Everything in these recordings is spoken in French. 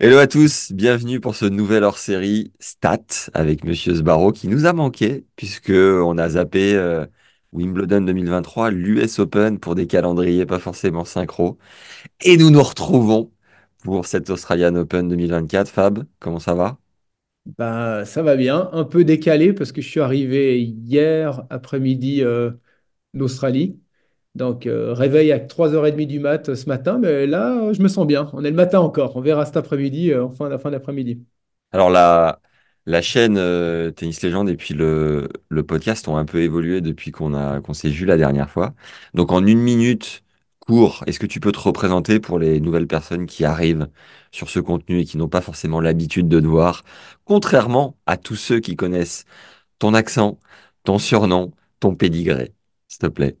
Hello à tous, bienvenue pour ce nouvel hors-série Stat avec Monsieur Sbarro qui nous a manqué puisque on a zappé euh, Wimbledon 2023, l'US Open pour des calendriers pas forcément synchro. Et nous nous retrouvons pour cet Australian Open 2024. Fab, comment ça va? Bah, ça va bien, un peu décalé parce que je suis arrivé hier après-midi euh, d'Australie. Donc, euh, réveil à 3h30 du mat euh, ce matin, mais là, je me sens bien. On est le matin encore. On verra cet après-midi, euh, en fin, fin d'après-midi. Alors la, la chaîne euh, Tennis Légende et puis le, le podcast ont un peu évolué depuis qu'on a qu'on s'est vu la dernière fois. Donc en une minute court, est-ce que tu peux te représenter pour les nouvelles personnes qui arrivent sur ce contenu et qui n'ont pas forcément l'habitude de te voir, contrairement à tous ceux qui connaissent ton accent, ton surnom, ton pédigré, s'il te plaît?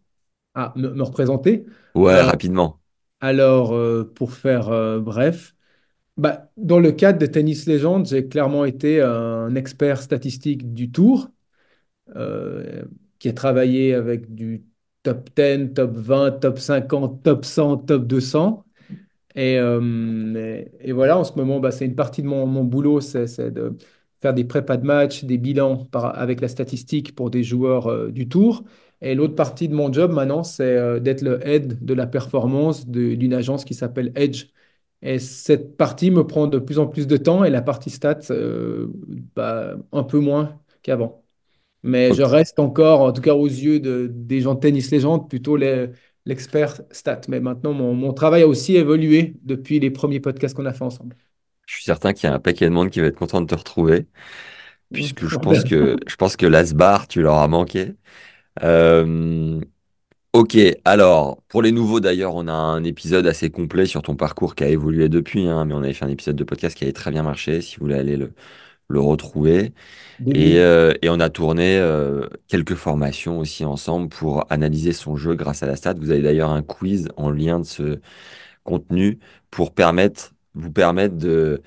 Me, me représenter? Ouais, Euh, rapidement. alors, euh, pour faire euh, bref, bah, dans le cadre de Tennis Légende, j'ai clairement été un expert statistique du tour. qui a travaillé avec du top 10, top 20, top 50, top 100, top 200. Et, et, et voilà, en ce moment, bah, c'est une partie de mon, mon boulot, c'est de faire des prépas de match, des bilans par- avec la statistique pour des joueurs du tour. Et l'autre partie de mon job maintenant, c'est euh, d'être le head de la performance d'une agence qui s'appelle Edge. Et cette partie me prend de plus en plus de temps et la partie stats, euh, bah, un peu moins qu'avant. Mais je reste encore, en tout cas aux yeux de- des gens de tennis légende, plutôt l'expert stat. Mais maintenant, mon, mon travail a aussi évolué depuis les premiers podcasts qu'on a fait ensemble. Je suis certain qu'il y a un paquet de monde qui va être content de te retrouver, puisque je pense que je pense que l'Asbar, tu leur as manqué. Euh, ok, alors pour les nouveaux d'ailleurs, on a un épisode assez complet sur ton parcours qui a évolué depuis, hein, mais on avait fait un épisode de podcast qui avait très bien marché, si vous voulez aller le, le retrouver. Et, euh, et on a tourné euh, quelques formations aussi ensemble pour analyser son jeu grâce à la stat. Vous avez d'ailleurs un quiz en lien de ce contenu pour permettre, vous permettre de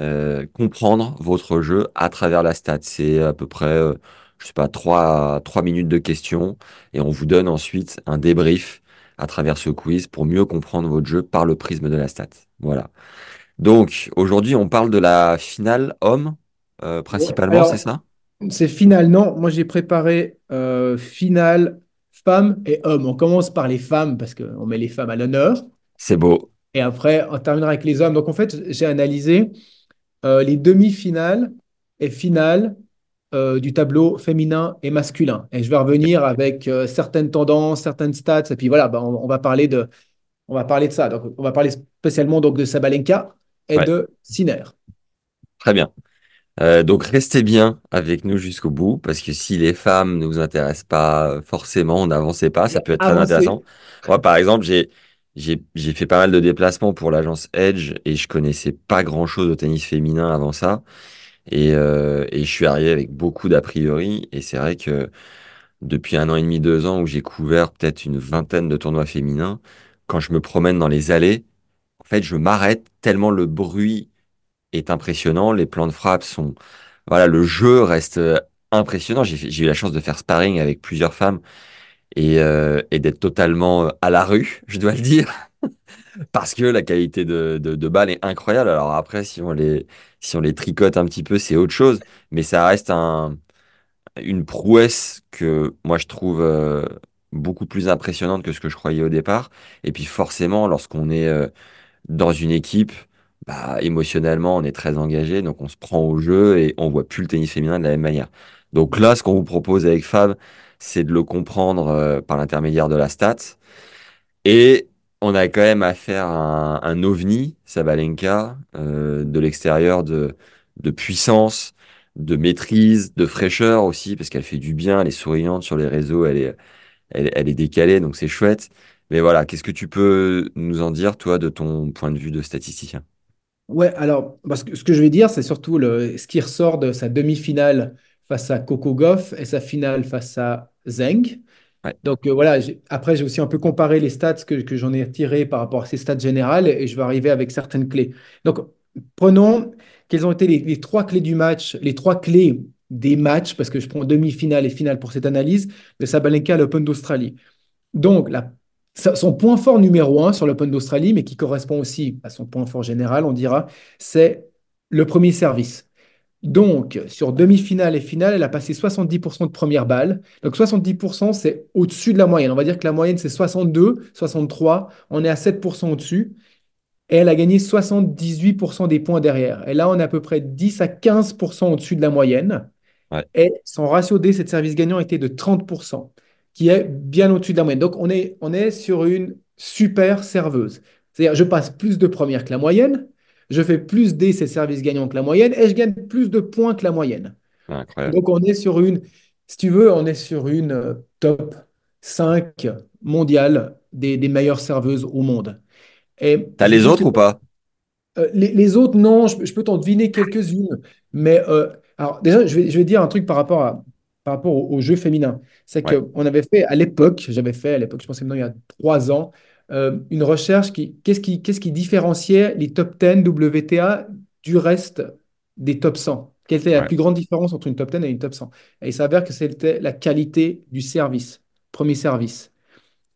euh, comprendre votre jeu à travers la stat. C'est à peu près, je sais pas, trois, trois minutes de questions et on vous donne ensuite un débrief à travers ce quiz pour mieux comprendre votre jeu par le prisme de la stat. Voilà. Donc aujourd'hui, on parle de la finale homme euh, Ouais. principalement, c'est ça? c'est final, non? Moi, j'ai préparé euh, finale femmes et hommes. On commence par les femmes parce qu'on met les femmes à l'honneur. C'est beau. Et après, on terminera avec les hommes. Donc, en fait, j'ai analysé euh, les demi-finales et finales euh, du tableau féminin et masculin. Et je vais revenir avec euh, certaines tendances, certaines stats. Et puis voilà, bah, on, on va parler de, on va parler de ça. Donc, on va parler spécialement donc, de Sabalenka et Ouais, de Sinner. très bien. Euh, donc restez bien avec nous jusqu'au bout, parce que si les femmes ne vous intéressent pas forcément, n'avancez pas, ça peut être très intéressant. Moi, par exemple, j'ai j'ai fait pas mal de déplacements pour l'agence Edge et je connaissais pas grand-chose au tennis féminin avant ça. Et, euh, et je suis arrivé avec beaucoup d'a priori. Et c'est vrai que depuis un an et demi, deux ans, où j'ai couvert peut-être une vingtaine de tournois féminins, quand je me promène dans les allées, en fait, je m'arrête tellement le bruit est impressionnant. Les plans de frappe sont, voilà, le jeu reste euh, impressionnant. J'ai eu la chance de faire sparring avec plusieurs femmes et, euh, et d'être totalement euh, à la rue, je dois le dire, parce que la qualité de, de, de balle est incroyable. Alors après, si on les, si on les tricote un petit peu, c'est autre chose, mais ça reste un, une prouesse que moi je trouve euh, beaucoup plus impressionnante que ce que je croyais au départ. Et puis forcément, lorsqu'on est euh, dans une équipe, bah, émotionnellement, on est très engagé, donc on se prend au jeu et on voit plus le tennis féminin de la même manière. Donc là, ce qu'on vous propose avec Fab, c'est de le comprendre euh, par l'intermédiaire de la stat. Et on a quand même affaire à un, un ovni, Sabalenka, euh, de l'extérieur de, puissance, de maîtrise, de fraîcheur aussi, parce qu'elle fait du bien, elle est souriante sur les réseaux, elle est, elle, est décalée, donc c'est chouette. Mais voilà, qu'est-ce que tu peux nous en dire, toi, de ton point de vue de statisticien? Ouais, alors, parce que ce que je vais dire, c'est surtout le, ce qui ressort de sa demi-finale face à Coco Gauff et sa finale face à Zheng. Ouais, Donc euh, voilà, après j'ai aussi un peu comparé les stats que, j'en ai tirés par rapport à ces stats générales et je vais arriver avec certaines clés. Donc prenons quelles ont été les, trois clés du match, les trois clés des matchs, parce que je prends demi-finale et finale pour cette analyse, de Sabalenka à l'Open d'Australie. Donc son point fort numéro un sur l'Open d'Australie, mais qui correspond aussi à son point fort général, on dira, c'est le premier service. Donc, sur demi-finale et finale, elle a passé 70% de première balle. Donc, 70%, c'est au-dessus de la moyenne. On va dire que la moyenne, c'est 62, 63. On est à 7% au-dessus. Et elle a gagné 78% des points derrière. Et là, on est à peu près 10 à 15% au-dessus de la moyenne. ouais, Et son ratio D, c'est de service gagnant, était de 30%, qui est bien au-dessus de la moyenne. Donc, on est, on est sur une super serveuse. C'est-à-dire, je passe plus de première que la moyenne, je fais plus D, c'est service gagnant que la moyenne, et je gagne plus de points que la moyenne. incroyable. Donc, on est sur une, si tu veux, on est sur une euh, top 5 mondiale des, des meilleures serveuses au monde. Et T'as je les autres ou pas? euh, les, les autres, non, je, peux je peux t'en deviner quelques-unes. Mais euh, alors déjà, je vais, je vais dire un truc par rapport à, par rapport au, au jeu féminin. C'est Ouais, qu'on avait fait à l'époque, j'avais fait à l'époque, je pense que maintenant il y a trois ans, euh, une recherche qui, qu'est-ce qui, qu'est-ce qui différenciait les top 10 WTA du reste des top 100? Quelle était la ouais, plus grande différence entre une top 10 et une top 100? Et il s'avère que c'était la qualité du service, premier service.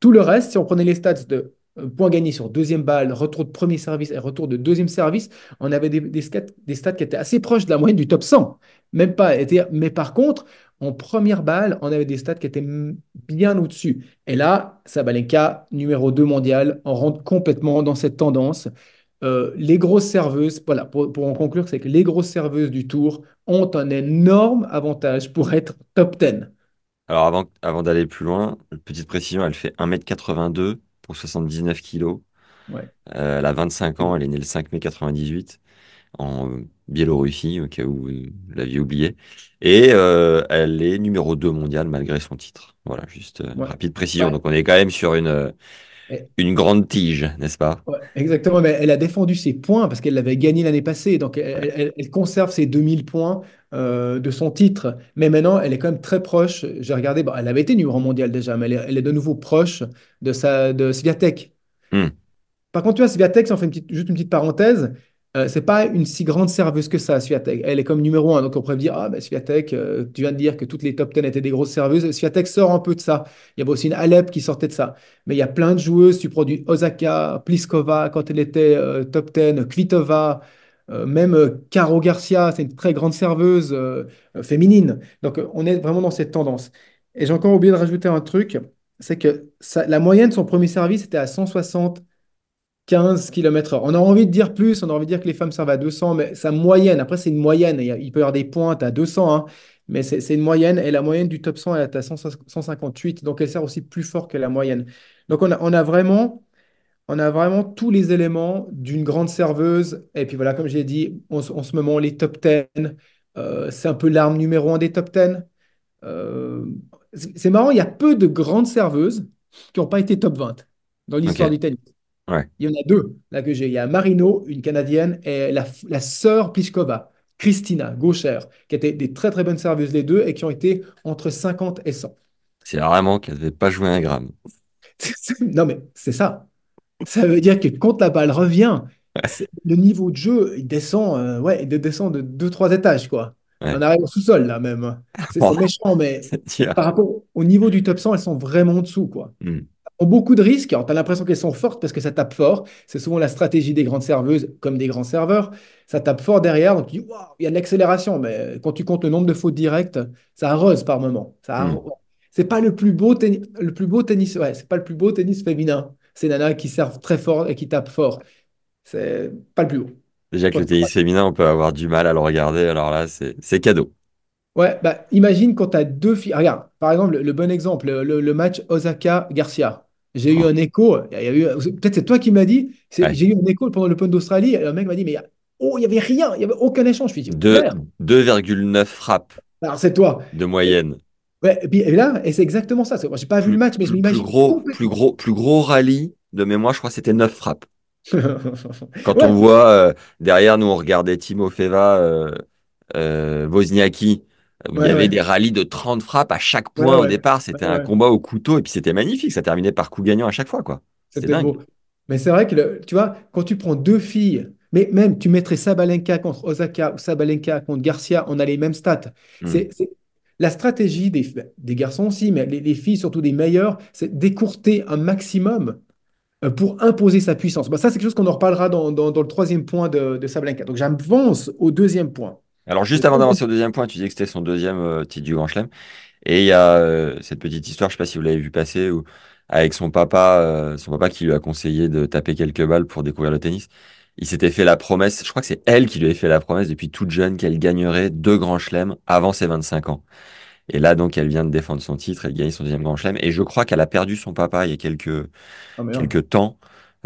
Tout le reste, si on prenait les stats de euh, points gagnés sur deuxième balle, retour de premier service et retour de deuxième service, on avait des, stats, qui étaient assez proches de la moyenne du top 100. Même pas. Mais par contre, en première balle, on avait des stats qui étaient bien au-dessus. Et là, Sabalenka, numéro 2 mondial, on rentre complètement dans cette tendance. Euh, les grosses serveuses, voilà, pour, pour en conclure, c'est que les grosses serveuses du tour ont un énorme avantage pour être top 10. Alors avant, avant d'aller plus loin, petite précision, elle fait 1m82 pour 79 kilos. Ouais. Euh, elle a 25 ans, elle est née le 5 mai 98 en Biélorussie, au cas où vous l'aviez oublié. Et euh, elle est numéro 2 mondial malgré son titre. Voilà, juste euh, Ouais. rapide précision. Ouais. Donc on est quand même sur une, euh, une grande tige, n'est-ce pas? Ouais, exactement, mais elle a défendu ses points parce qu'elle l'avait gagné l'année passée. Donc, elle, Ouais. elle- elle conserve ses 2000 points euh, de son titre. Mais maintenant, elle est quand même très proche. J'ai regardé, bon, elle avait été numéro mondial déjà, mais elle est, elle est de nouveau proche de, sa, de Swiatek. Hmm. Par contre, tu vois, Swiatek, si on fait une petite- juste une petite parenthèse, euh, c'est pas une si grande serveuse que ça, Swiatek. Elle est comme numéro un. Donc, on pourrait dire, ah, ben, Swiatek, euh, tu viens de dire que toutes les top 10 étaient des grosses serveuses. Swiatek sort un peu de ça. Il y avait aussi une Alep qui sortait de ça. Mais il y a plein de joueuses. Tu du Osaka, Pliskova, quand elle était euh, top 10, Kvitova, euh, même euh, Caro Garcia, c'est une très grande serveuse euh, féminine. Donc, on est vraiment dans cette tendance. Et j'ai encore oublié de rajouter un truc, c'est que la moyenne de son premier service était à 160 15 km/h. On a envie de dire plus, on a envie de dire que les femmes servent à 200, mais sa moyenne, après c'est une moyenne, il, peut y avoir des pointes à 200, hein, mais c'est une moyenne, et la moyenne du top 100 elle est à 100 158, donc elle sert aussi plus fort que la moyenne. Donc on a vraiment, on a vraiment tous les éléments d'une grande serveuse, et puis voilà, comme j'ai dit, en, ce en ce moment, les top 10, euh, c'est un peu l'arme numéro un des top 10. Euh, c'est marrant, il y a peu de grandes serveuses qui n'ont pas été top 20 dans l'histoire Ok, du tennis. ouais. Il y en a deux là que j'ai. Il y a Marino, une Canadienne, et la, la sœur Pliskova, Christina, gauchère, qui étaient des très très bonnes serveuses les deux et qui ont été entre 50 et 100. C'est vraiment qu'elle ne devait pas jouer un gramme. Non mais c'est ça. Ça veut dire que quand la balle revient, le niveau de jeu, il descend, euh, ouais, il descend de 2-3 étages, quoi. Ouais. On arrive au sous-sol là même. C'est Oh, méchant, mais par rapport au niveau du top 100, elles sont vraiment en dessous, quoi. Hmm. ont beaucoup de risques. Alors, tu as l'impression qu'elles sont fortes parce que ça tape fort. C'est souvent la stratégie des grandes serveuses comme des grands serveurs. Ça tape fort derrière. Donc, tu dis, Waouh, il y a de l'accélération. Mais quand tu comptes le nombre de fautes directes, ça arrose par moment. Ça arrose. C'est pas le plus beau tennis. Le plus beau tennis. Ouais, c'est pas le plus beau tennis féminin. C'est Nana qui servent très fort et qui tapent fort. C'est pas le plus beau. Déjà que le tennis féminin, on peut avoir du mal à le regarder. Alors là, c'est cadeau. Ouais, bah, imagine quand tu as deux filles. Regarde, par exemple, le, bon exemple, le, le match Osaka-Garcia. J'ai eu Oh, un écho. Il y a eu, peut-être c'est toi qui m'as dit. ouais. J'ai eu un écho pendant l'Open d'Australie. et Un mec m'a dit, mais oh, il n'y avait rien, il n'y avait aucun échange. Je me suis dit, Deux- frère, 2,9 frappes alors c'est toi. de moyenne. Ouais, et puis et là, et c'est exactement ça. Moi, j'ai pas vu le match, mais je plus, plus m'imagine gros, plus gros, plus gros rallye de mémoire, je crois que c'était 9 frappes. Quand on voit euh, derrière, nous, on regardait Timo Feva, euh, euh, Wozniacki, où il y avait ouais, des rallyes de 30 frappes à chaque point au départ. C'était un combat au couteau et puis c'était magnifique. Ça terminait par coup gagnant à chaque fois, quoi. C'était dingue. beau. Mais c'est vrai que, le- tu vois, quand tu prends deux filles, mais même tu mettrais Sabalenka contre Osaka ou Sabalenka contre Garcia, on a les mêmes stats. Hmm. C'est- la stratégie des, garçons aussi, mais les, les filles, surtout des meilleures, c'est d'écourter un maximum euh, pour imposer sa puissance. Ça, c'est quelque chose qu'on en reparlera dans, le troisième point de, de. Donc j'avance au deuxième point. Alors, juste avant d'avancer au deuxième point, tu disais que c'était son deuxième euh, titre du Grand Chelem. Et il y a euh, cette petite histoire, je sais pas si vous l'avez vu passer, avec son papa, son papa qui lui a conseillé de taper quelques balles pour découvrir le tennis. Il s'était fait la promesse, je crois que c'est elle qui lui avait fait la promesse depuis toute jeune qu'elle gagnerait deux grands chelems avant ses 25 ans. Et là, donc, elle vient de défendre son titre, elle gagne son deuxième grand chelem. Et je crois qu'elle a perdu son papa il y a quelques, Ah, quelques temps.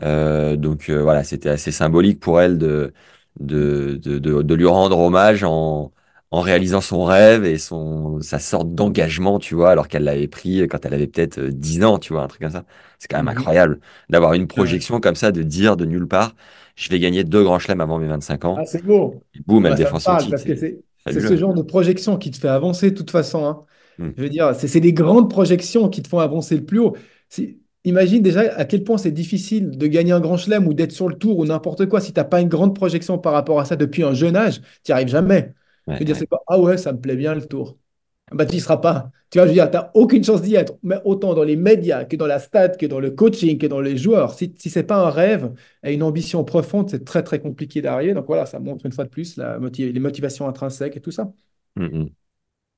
Euh, donc euh, voilà, c'était assez symbolique pour elle de, de, de, de, de lui rendre hommage en, en réalisant son rêve et son, sa sorte d'engagement, tu vois, alors qu'elle l'avait pris quand elle avait peut-être euh, 10 ans, tu vois, un truc comme ça. C'est quand même Mhm. incroyable d'avoir une projection comme ça, de dire de nulle part, je vais gagner deux grands chelems avant mes 25 ans. Ah, c'est beau. Et boum, elle défend son titre, que c'est ce genre de projection qui te fait avancer de toute façon. hein. Mm. Je veux dire, c'est des grandes projections qui te font avancer le plus haut. Imagine déjà à quel point c'est difficile de gagner un grand chelem ou d'être sur le tour ou n'importe quoi. Si tu n'as pas une grande projection par rapport à ça depuis un jeune âge, tu n'y arrives jamais. Je Ouais, veux dire, c'est pas, ah ouais, ça me plaît bien le tour. Bah, tu n'y seras pas. Tu vois, je veux dire, tu n'as aucune chance d'y être, mais autant dans les médias que dans la stat, que dans le coaching, que dans les joueurs. Si, si ce n'est pas un rêve et une ambition profonde, c'est très, très compliqué d'arriver. Donc voilà, ça montre une fois de plus la motiv- les motivations intrinsèques et tout ça. Mm, mm.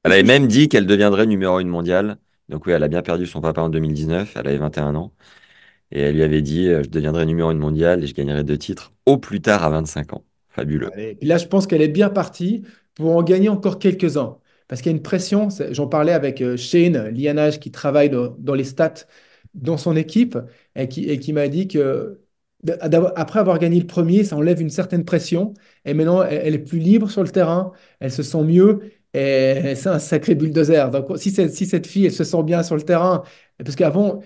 Elle avait même dit qu'elle deviendrait numéro une mondiale. Donc oui, elle a bien perdu son papa en 2019, elle avait 21 ans. Et elle lui avait dit, euh, je deviendrai numéro une mondiale et je gagnerai deux titres au plus tard à 25 ans. Fabuleux. Allez. Puis là, je pense qu'elle est bien partie pour en gagner encore quelques-uns. Parce qu'il y a une pression. J'en parlais avec euh, Shane Lianage qui travaille dans, les stats dans son équipe et qui, m'a dit que après avoir gagné le premier, ça enlève une certaine pression. Et maintenant, elle, est plus libre sur le terrain, elle se sent mieux et c'est un sacré bulldozer. Donc, si, cette- si cette fille, elle se sent bien sur le terrain, parce qu'avant,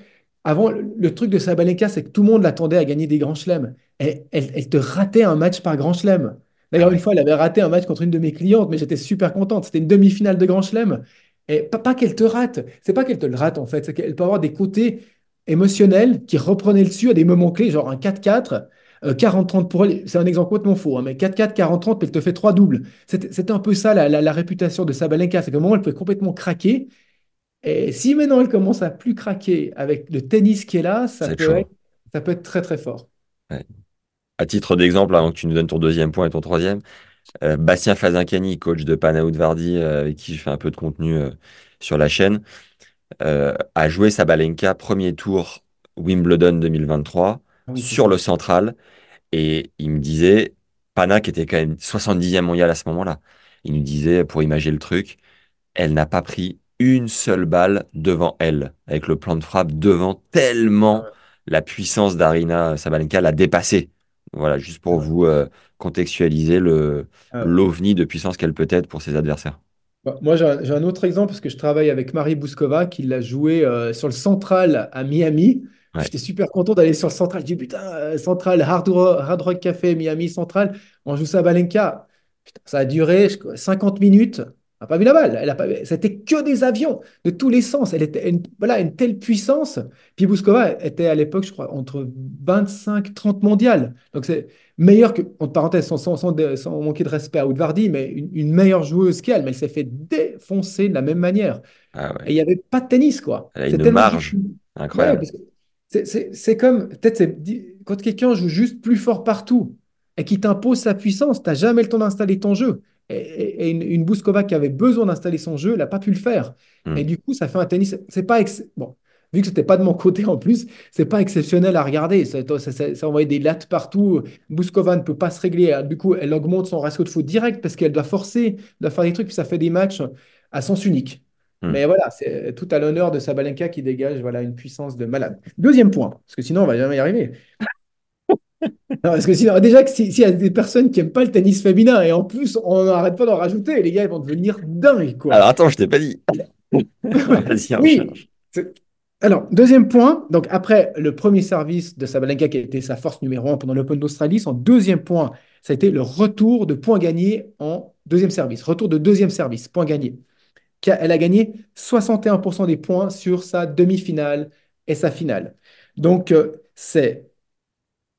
avant, le truc de Sabalenka, c'est que tout le monde l'attendait à gagner des grands chelems. Elle, elle- elle te ratait un match par grand chelem. D'ailleurs, une fois, elle avait raté un match contre une de mes clientes, mais j'étais super contente. C'était une demi-finale de Grand Chelem. Et pas, pas qu'elle te rate, c'est pas qu'elle te le rate en fait, c'est qu'elle peut avoir des côtés émotionnels qui reprenaient le dessus à des moments clés, genre un 4-4, euh, 40-30 pour elle. C'est un exemple complètement faux, hein, mais 4-4, 40-30, puis elle te fait trois doubles. C'était un peu ça la, la- la réputation de Sabalenka, c'est qu'à un moment, elle peut complètement craquer. Et si maintenant elle commence à plus craquer avec le tennis qui est là, peut être, ça peut être très très fort. Ouais. À titre d'exemple, avant que tu nous donnes ton deuxième point et ton troisième, euh, Bastien Fazancani, coach de Panaud Vardy, euh, avec qui je fais un peu de contenu euh, sur la chaîne, euh, a joué Sabalenka premier tour Wimbledon 2023 Ah oui, sur le central. Et il me disait, Pana, qui était quand même 70e mondial à ce moment-là, il nous disait, pour imager le truc, elle n'a pas pris une seule balle devant elle, avec le plan de frappe devant, tellement la puissance d'Arina Sabalenka l'a dépassée. Voilà, juste pour ouais, vous euh, contextualiser le ah l'ovni de puissance qu'elle peut être pour ses adversaires. Bah, Moi, j'ai un, j'ai un autre exemple parce que je travaille avec Marie Bouskova qui l'a joué euh, sur le Central à Miami. Ouais. J'étais super content d'aller sur le Central. Je dis putain, euh, Central, Hard Rock, Hard Rock Café, Miami Central. On joue ça à Balenka. Putain, ça a duré je crois, 50 minutes. Elle n'a pas vu la balle. Elle a pas... C'était que des avions de tous les sens. Elle était une, voilà, une telle puissance. Puis Bouskova était à l'époque, je crois, entre 25 30 mondiales. Donc c'est meilleur que, entre parenthèses, sans, sans, sans, sans manquer de respect à Woodvardy, mais une, une meilleure joueuse qu'elle. Mais elle s'est fait défoncer de la même manière. Ah Et il n'y avait pas de tennis, quoi. Elle a C'est une marge. Ouais, incroyable. c'est c'est- c'est comme, peut-être, quand quelqu'un joue juste plus fort partout et qui t'impose sa puissance, tu n'as jamais le temps d'installer ton jeu. Et, et- et une, une Bouskova qui avait besoin d'installer son jeu, elle n'a pas pu le faire. Et Hmm. du coup, ça fait un tennis. C'est pas ex- bon, vu que c'était pas de mon côté en plus, c'est pas exceptionnel à regarder. Ça, ça, ça, ça envoie des lattes partout. Bouskova ne peut pas se régler. Du coup, elle augmente son ratio de faute direct parce qu'elle doit forcer, doit faire des trucs, puis ça fait des matchs à sens unique. Hmm. Mais voilà, c'est tout à l'honneur de Sabalenka qui dégage voilà, une puissance de malade. Deuxième point, parce que sinon on va jamais y arriver. Non, parce que sinon, déjà, que si- s'il y a des personnes qui n'aiment pas le tennis féminin, et en plus on n'arrête pas d'en rajouter, les gars ils vont devenir dingues, quoi. Alors attends, je t'ai pas dit. Vas-y, Oui. Alors, deuxième point, donc après le premier service de Sabalenka qui a été sa force numéro un pendant l'Open d'Australie, son deuxième point, ça a été le retour de points gagnés en deuxième service. Retour de deuxième service, points gagnés. Elle a gagné 61% des points sur sa demi-finale et sa finale. Donc, euh, c'est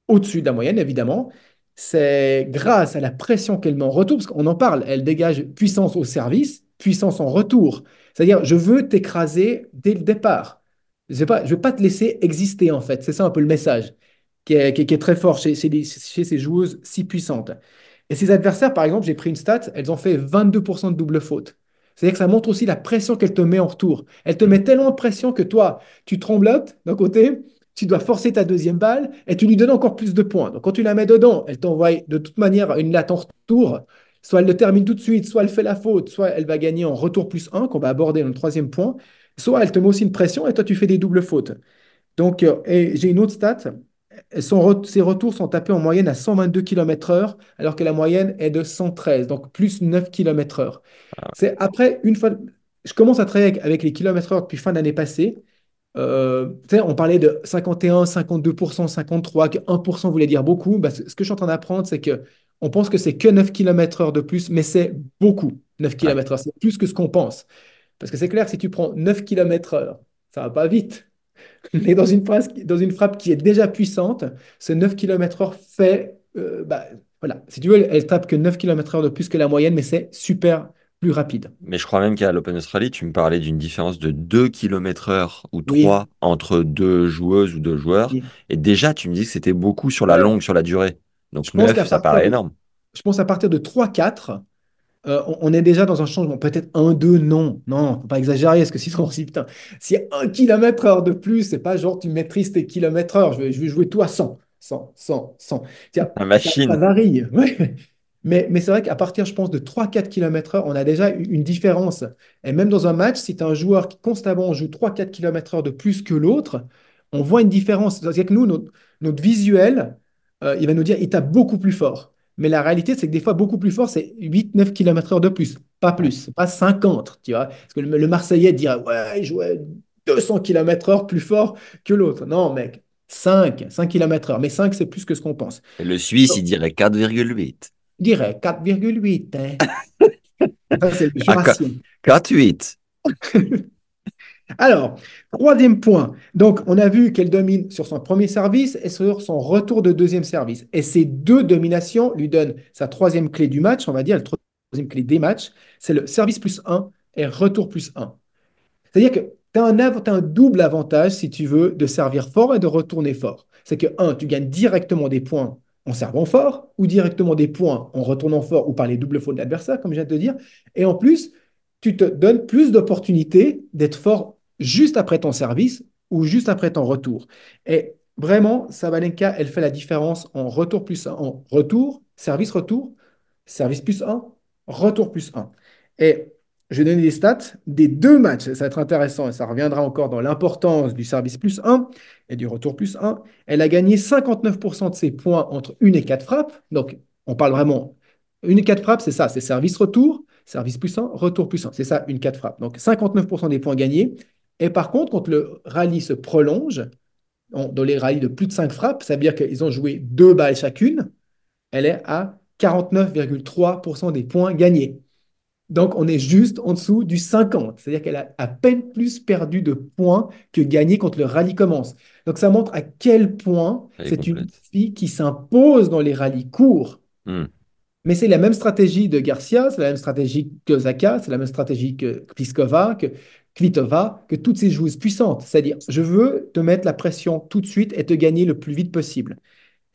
au-dessus de la moyenne, évidemment. C'est grâce à la pression qu'elle met en retour, parce qu'on en parle, elle dégage puissance au service, puissance en retour. C'est-à-dire, je veux t'écraser dès le départ. Je ne veux pas te laisser exister, en fait. C'est ça un peu le message qui est, très fort chez, chez ces joueuses si puissantes. Et ses adversaires, par exemple, j'ai pris une stat, elles ont fait 22% de double faute. C'est-à-dire que ça montre aussi la pression qu'elle te met en retour. Elle te met tellement de pression que toi, tu tremblotes d'un côté, tu dois forcer ta deuxième balle et tu lui donnes encore plus de points. Donc quand tu la mets dedans, elle t'envoie de toute manière une latte en retour. Soit elle le termine tout de suite, soit elle fait la faute, soit elle va gagner en retour plus 1, qu'on va aborder dans le troisième point, soit elle te met aussi une pression et toi tu fais des doubles fautes. Donc, euh, et j'ai une autre stat. Son ses retours sont tapés en moyenne à 122 km/h, alors que la moyenne est de 113, donc plus 9 km/h. C'est après, une fois, je commence à travailler avec, avec les km/h depuis fin d'année passée. Euh, on parlait de 51, 52%, 53, que 1% voulait dire beaucoup. Bah, ce que je suis en train d'apprendre, c'est que on pense que c'est que 9 km/h de plus, mais c'est beaucoup, 9 Ouais. km/h. C'est plus que ce qu'on pense. Parce que c'est clair, si tu prends 9 km/h, ça va pas vite. Mais dans une phrase, dans une frappe qui est déjà puissante, ce 9 km/h fait. euh, bah, voilà. Si tu veux, elle, elle tape que 9 km/h de plus que la moyenne, mais c'est super plus rapide. Mais je crois même qu'à l'Open Australie, tu me parlais d'une différence de 2 km heure ou Oui. 3 entre deux joueuses ou deux joueurs. Oui. Et déjà, tu me dis que c'était beaucoup sur la longue, sur la durée. Donc Je pense 9, qu'à ça paraît de- énorme. Je pense à partir de 3-4, euh, on, on est déjà dans un changement. Peut-être 1-2, non. Non, faut pas exagérer, parce que sinon on dit, putain, y a 1 km/h de plus, c'est pas genre tu maîtrises tes kilomètres-heure. Je vais, je vais jouer tout à 100, 100, 100, 100. Tiens, La ça, machine. ça varie. Ouais. Mais, mais c'est vrai qu'à partir, je pense, de 3-4 km/h, on a déjà une différence. Et même dans un match, si tu as un joueur qui constamment joue 3-4 km/h de plus que l'autre, on voit une différence. C'est-à-dire que nous, notre, notre visuel, euh, il va nous dire il tape beaucoup plus fort. Mais la réalité, c'est que des fois, beaucoup plus fort, c'est 8-9 km/h de plus, pas plus, pas 50, tu vois. Parce que le, le Marseillais dirait ouais, il jouait 200 km/h plus fort que l'autre. Non, mec, 5, 5 km/h. Mais 5, c'est plus que ce qu'on pense. Et le Suisse, il dirait 4,8. Je dirais 4,8. hein. Ça, c'est le Ah. 4,8. Alors, troisième point. Donc, on a vu qu'elle domine sur son premier service et sur son retour de deuxième service. Et ces deux dominations lui donnent sa troisième clé du match, on va dire, la troisième clé des matchs, c'est le service plus 1 et retour plus 1. C'est-à-dire que tu as t'as un double avantage, si tu veux, de servir fort et de retourner fort. C'est que, un, tu gagnes directement des points en servant fort, ou directement des points en retournant fort, ou par les doubles fautes de l'adversaire, comme je viens de te dire. Et en plus, tu te donnes plus d'opportunités d'être fort juste après ton service ou juste après ton retour. Et vraiment, Sabalenka, elle fait la différence en retour plus 1, en retour, service retour, service plus 1, retour plus 1. Et je vais donner des stats des deux matchs. Ça va être intéressant et ça reviendra encore dans l'importance du service plus 1 et du retour plus 1. Elle a gagné 59% de ses points entre une et quatre frappes. Donc, on parle vraiment. Une et quatre frappes, c'est ça, c'est service retour, service plus 1, retour plus 1. C'est ça, une quatre frappes. Donc, 59% des points gagnés. Et par contre, quand le rallye se prolonge, on- dans les rallyes de plus de 5 frappes, ça veut dire qu'ils ont joué deux balles chacune, elle est à 49,3% des points gagnés. Donc, on est juste en dessous du 50. C'est-à-dire qu'elle a à peine plus perdu de points que gagné quand le rallye commence. Donc, ça montre à quel point c'est une fille qui s'impose dans les rallyes courts. Hmm. Mais c'est la même stratégie de Garcia, c'est la même stratégie que Zaka, c'est la même stratégie que Pliskova, que Kvitova, que toutes ces joueuses puissantes. C'est-à-dire, je veux te mettre la pression tout de suite et te gagner le plus vite possible.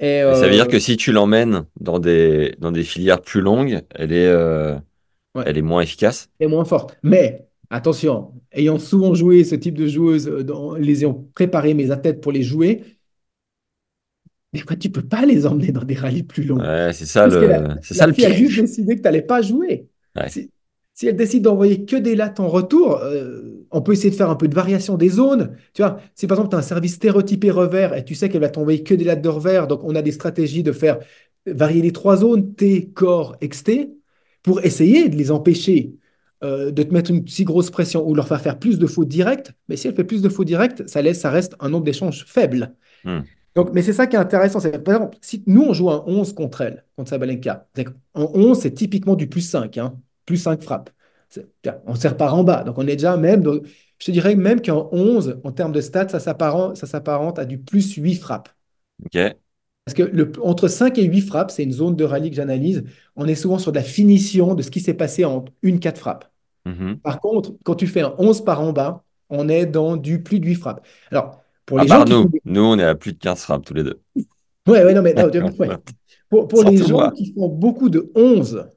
Et, ça veut euh, dire que si tu l'emmènes dans des, dans des filières plus longues, elle est, euh, Ouais. elle est moins efficace. est moins forte. Mais attention, ayant souvent joué ce type de joueuse, euh, dans- les ayant préparé mes athlètes pour les jouer, des fois tu peux pas les emmener dans des rallyes plus longs. Ouais, c'est ça Parce le, la, c'est la ça le a juste décidé que tu n'allais pas jouer. Ouais. Si, si elle décide d'envoyer que des lattes en retour, euh, on peut essayer de faire un peu de variation des zones. Tu vois, si par exemple tu as un service stéréotypé revers et tu sais qu'elle va t'envoyer que des lattes de revers, donc on a des stratégies de faire varier les trois zones, T, corps, XT, pour essayer de les empêcher euh, de te mettre une si grosse pression ou leur faire faire plus de fautes directes. Mais si elle fait plus de fautes directes, ça laisse, ça reste un nombre d'échanges faible. Hmm. Donc, mais c'est ça qui est intéressant. C'est, par exemple, si nous, on joue un 11 contre elle, contre Sabalenka, en 11, c'est typiquement du plus 5, hein, plus 5 frappes. On ne sert pas en bas. Donc, on est déjà même, je te dirais même qu'en 11, en termes de stats, ça s'apparente, ça s'apparente à du plus 8 frappes. Ok. Parce que le, entre 5 et 8 frappes, c'est une zone de rallye que j'analyse, on est souvent sur de la finition de ce qui s'est passé en une 4 frappes. Mhm. Par contre, quand tu fais un 11 par en bas, on est dans du plus de 8 frappes. Alors, pour À les part gens nous, font nous, on est à plus de 15 frappes tous les deux. Ouais, ouais, non, mais non, ouais. Pour, pour les gens qui font beaucoup de 11,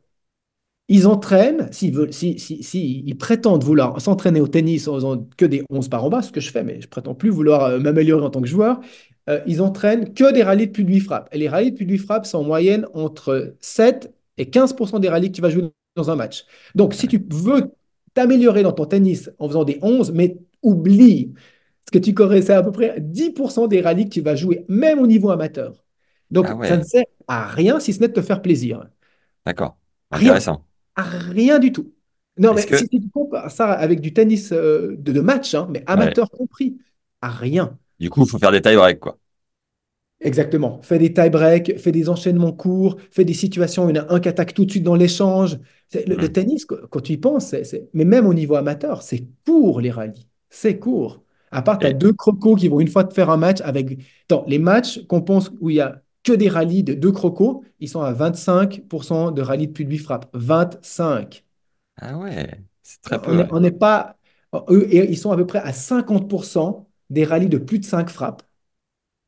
ils entraînent, s'ils veulent, si, si, si ils prétendent vouloir s'entraîner au tennis en faisant que des 11 par en bas, ce que je fais, mais je prétends plus vouloir euh, m'améliorer en tant que joueur, euh, ils entraînent que des rallyes de plus de 8 frappes. Et les rallyes de plus de 8 frappes, c'est en moyenne entre 7 et 15% des rallyes que tu vas jouer dans un match. Donc, si tu veux t'améliorer dans ton tennis en faisant des 11, mais oublie ce que tu connais, c'est à peu près 10% des rallyes que tu vas jouer, même au niveau amateur. Donc, Ah ouais. ça ne sert à rien si ce n'est de te faire plaisir. D'accord. Rien. Intéressant. À rien du tout. Non, mais que- si tu compares ça avec du tennis euh, de, de match, hein, mais amateur compris, à rien. Du coup, il faut faire des tie breaks, quoi. Exactement. Fais des tie-breaks, fais des enchaînements courts, fais des situations où il y en a un qui attaque tout de suite dans l'échange. Le, le Mm. tennis, qu- quand tu y penses, mais même au niveau amateur, c'est court les rallyes. C'est court. À part, tu as Et- deux crocos qui vont une fois te faire un match avec. Attends, les matchs qu'on pense où il y a que des rallyes de deux crocos, ils sont à 25% de rallyes de plus de 8 frappes. 25. Ah ouais, c'est très peu. on n'est pas. Eux, ils sont à peu près à 50% des rallyes de plus de 5 frappes.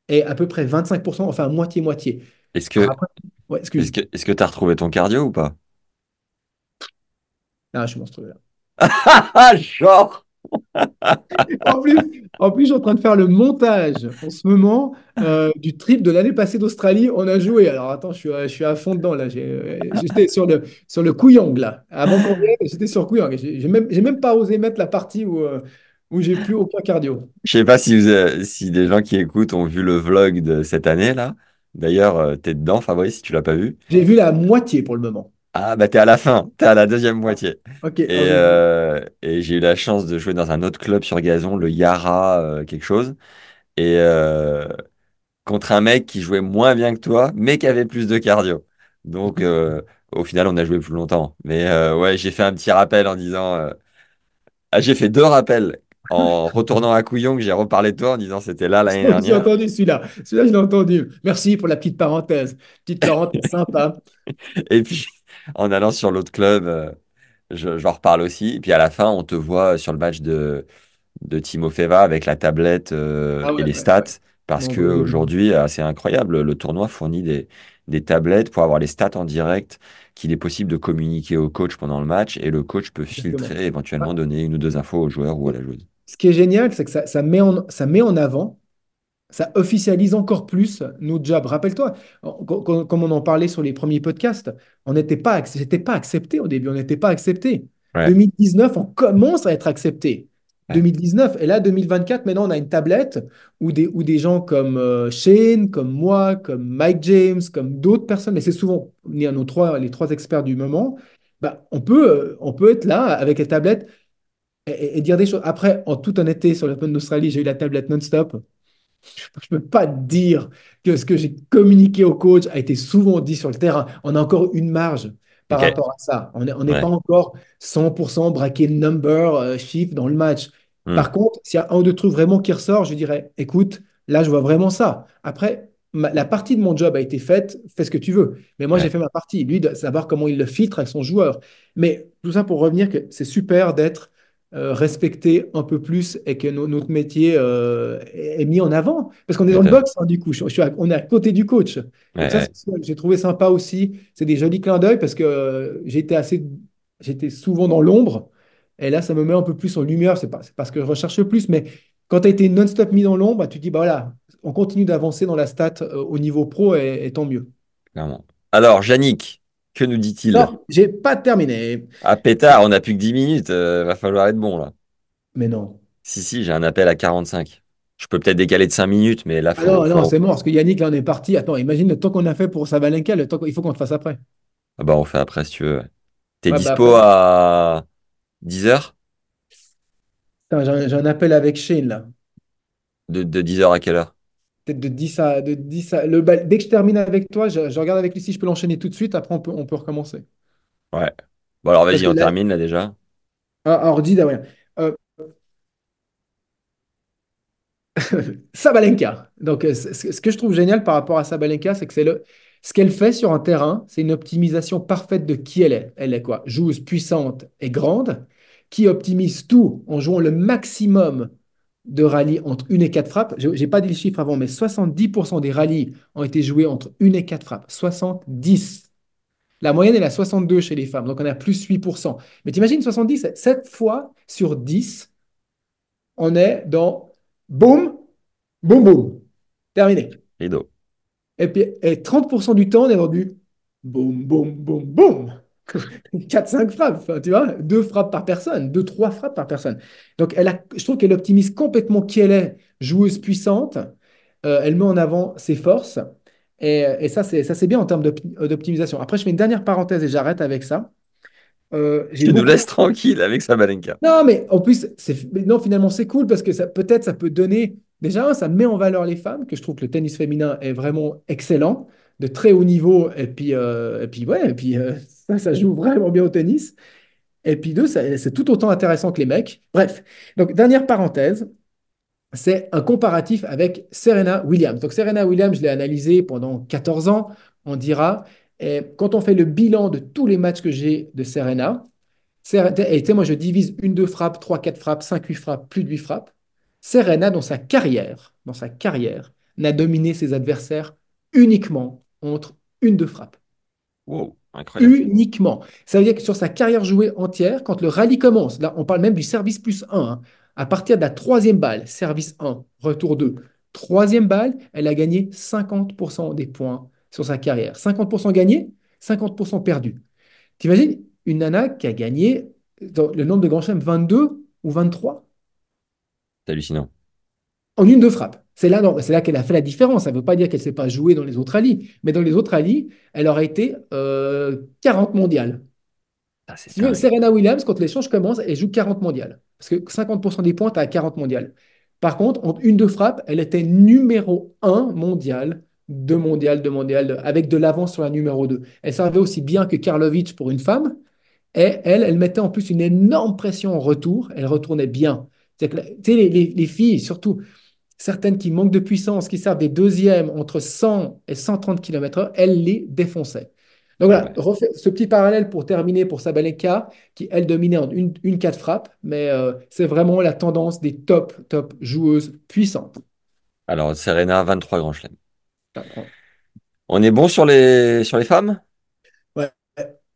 Et à peu près 25%, enfin moitié-moitié. Est-ce que, ouais, est-ce que t'as retrouvé ton cardio ou pas? Ah, je suis monstrueux. là. Genre! En plus, en plus, je suis en train de faire le montage en ce moment euh, du trip de l'année passée d'Australie. On a joué. Alors attends, je suis, à- je suis à fond dedans là. Euh, J'étais sur le, sur le Kooyong là. Avant qu'on j'étais sur Kooyong. J'ai même, même pas osé mettre la partie où, euh, où j'ai plus aucun cardio. Je sais pas si, vous avez- si des gens qui écoutent ont vu le vlog de cette année là. D'ailleurs, euh, t'es dedans, Fabrice, si tu l'as pas vu. J'ai vu la moitié pour le moment. Ah, bah t'es à la fin, t'es à la deuxième moitié. Ok. Et, oh, j'ai- euh, et j'ai eu la chance de jouer dans un autre club sur gazon, le Yara, euh, quelque chose. Et euh, contre un mec qui jouait moins bien que toi, mais qui avait plus de cardio. Donc, au final, on a joué plus longtemps. Mais ouais, j'ai fait un petit rappel en disant. Ah, j'ai fait deux rappels en retournant à Couillon, que j'ai reparlé de toi en disant c'était là l'année J'ai dernière. entendu celui-là. Celui-là, je l'ai entendu. Merci pour la petite parenthèse. Petite parenthèse sympa. Et puis, en allant sur l'autre club, euh, je, j'en reparle aussi. Et puis à la fin, on te voit sur le match de, de Timo Feva avec la tablette euh, Ah ouais, et les stats. ouais. Parce Mon que aujourd'hui, euh, c'est incroyable. Le tournoi fournit des, des tablettes pour avoir les stats en direct, qu'il est possible de communiquer au coach pendant le match. Et le coach peut Exactement. filtrer, éventuellement donner une ou deux infos au joueur ou à la joueuse. Ce qui est génial, c'est que ça, ça met en, ça met en avant, ça officialise encore plus notre job. Rappelle-toi, comme on en parlait sur les premiers podcasts, on n'était pas, ac- c'était pas accepté au début, on n'était pas accepté. Ouais. 2019, on commence à être accepté. Ouais. 2019, et là, 2024, maintenant, on a une tablette où des, où des gens comme euh, Shane, comme moi, comme Mike James, comme d'autres personnes, mais c'est souvent nos trois, les trois experts du moment, bah, on peut, euh, on peut être là avec la tablette et, dire des choses. Après, en toute honnêteté, sur l'Open d'Australie, j'ai eu la tablette non-stop. Je ne peux pas dire que ce que j'ai communiqué au coach a été souvent dit sur le terrain. On a encore une marge par rapport à ça. On n'est Ouais. pas encore 100% braqué number, euh, chiffre dans le match. Hmm. Par contre, s'il y a un ou deux trucs vraiment qui ressort, je dirais, écoute, là, je vois vraiment ça. Après, ma- la partie de mon job a été faite, fais ce que tu veux. Mais moi, Ouais. j'ai fait ma partie. Lui, de savoir comment il le filtre avec son joueur. Mais tout ça pour revenir que c'est super d'être respecté un peu plus et que no- notre métier euh, est mis en avant. Parce qu'on est dans le box, hein, du coup. Je, je suis à- on est à côté du coach. Ouais, j'ai trouvé sympa aussi. C'est des jolis clins d'œil parce que euh, j'étais assez, j'étais souvent dans l'ombre. Et là, ça me met un peu plus en lumière. C'est pas, parce que je recherche plus, mais quand tu as été non-stop mis dans l'ombre, bah, tu te dis, bah voilà, on continue d'avancer dans la stat euh, au niveau pro et, et tant mieux. Clairement. Alors, Yannick, que nous dit-il? Non, j'ai pas terminé. Ah, pétard, on n'a plus que 10 minutes. euh, va falloir être bon là. Mais non. Si, si, j'ai un appel à 45. Je peux peut-être décaler de 5 minutes, mais là, Ah faut, non, non, faut- c'est mort, parce que Yannick, là, on est parti. Attends, imagine le temps qu'on a fait pour Sabalenka, le temps qu'il faut qu'on te fasse après. Ah bah, on fait après si tu veux. T'es bah, dispo après. à 10 heures? Putain, J'ai un appel avec Shane là. De, de 10 heures à quelle heure? Peut-être de 10 à, de 10 à... Le, bal- dès que je termine avec toi, je, je regarde avec lui si je peux l'enchaîner tout de suite. Après, on peut, on peut recommencer. Ouais. Bon, alors vas-y, on là, termine là déjà. ah, alors dis. Euh, Sabalenka. Donc, euh, ce que je trouve génial par rapport à Sabalenka, c'est que c'est le, ce qu'elle fait sur un terrain, c'est une optimisation parfaite de qui elle est. Elle est quoi? Joueuse puissante et grande, qui optimise tout en jouant le maximum de rallyes entre une et quatre frappes. Je n'ai pas dit le chiffre avant, mais 70% des rallyes ont été joués entre une et quatre frappes. 70. La moyenne est à 62 chez les femmes, donc on a plus 8%. Mais t'imagines 70, 7 fois sur 10, on est dans boum, boum, boum. Terminé. Rideau. Et puis et 30% du temps, on est dans du boum, boum, boum, boum. 4-5 frappes, enfin, tu vois, deux frappes par personne, deux, trois frappes par personne. Donc, elle a, je trouve qu'elle optimise complètement qui elle est, joueuse puissante. Euh, elle met en avant ses forces. Et, et ça, c'est ça, c'est bien en termes d'op- d'optimisation. Après, je fais une dernière parenthèse et j'arrête avec ça. Euh, Tu nous laisses tranquille avec Sabalenka. non, mais en plus, non, finalement, c'est cool parce que ça, peut-être ça peut donner. Déjà, ça met en valeur les femmes, que je trouve que le tennis féminin est vraiment excellent, de très haut niveau. Et puis, euh, et puis ouais, et puis euh, ça, ça joue vraiment bien au tennis. Et puis deux, c'est tout autant intéressant que les mecs. Bref, donc dernière parenthèse, c'est un comparatif avec Serena Williams. Donc Serena Williams, je l'ai analysé pendant 14 ans, on dira. Quand on fait le bilan de tous les matchs que j'ai de Serena, Ser- Et moi, je divise une, deux frappes, trois, quatre frappes, cinq, huit frappes, plus de huit frappes. Serena, dans sa carrière, dans sa carrière, n'a dominé ses adversaires uniquement entre une, deux frappes. Wow, incroyable. Uniquement. Ça veut dire que sur sa carrière jouée entière, quand le rallye commence, là, on parle même du service plus 1, à partir de la troisième balle, service 1, retour 2, troisième balle, elle a gagné 50% des points sur sa carrière. 50% gagnés, 50% perdus. T'imagines une nana qui a gagné le nombre de grands chelems 22 ou 23 C'est hallucinant. en une de frappe. C'est là, non, c'est là qu'elle a fait la différence. Ça ne veut pas dire qu'elle ne s'est pas jouée dans les autres rallyes, mais dans les autres rallyes, elle aurait été euh, 40 mondiales. Ah, Si veux. Serena Williams, quand l'échange commence, elle joue 40 mondiales. Parce que 50% des points, tu as 40 mondiales. Par contre, en une de frappe, elle était numéro 1 mondial, 2 mondiales, 2 mondiales, avec de l'avance sur la numéro 2. Elle servait aussi bien que Karlovic pour une femme, et elle, elle mettait en plus une énorme pression en retour. Elle retournait bien. Que, tu sais, les, les- les filles, surtout certaines qui manquent de puissance, qui servent des deuxièmes entre 100 et 130 km/h, elle les défonçait. Donc voilà, Ouais. ce petit parallèle pour terminer pour Sabalenka, qui elle dominait en une, une mais euh, c'est vraiment la tendance des top, top joueuses puissantes. Alors, Serena, 23 grands chelems. On est bon sur les, sur les femmes?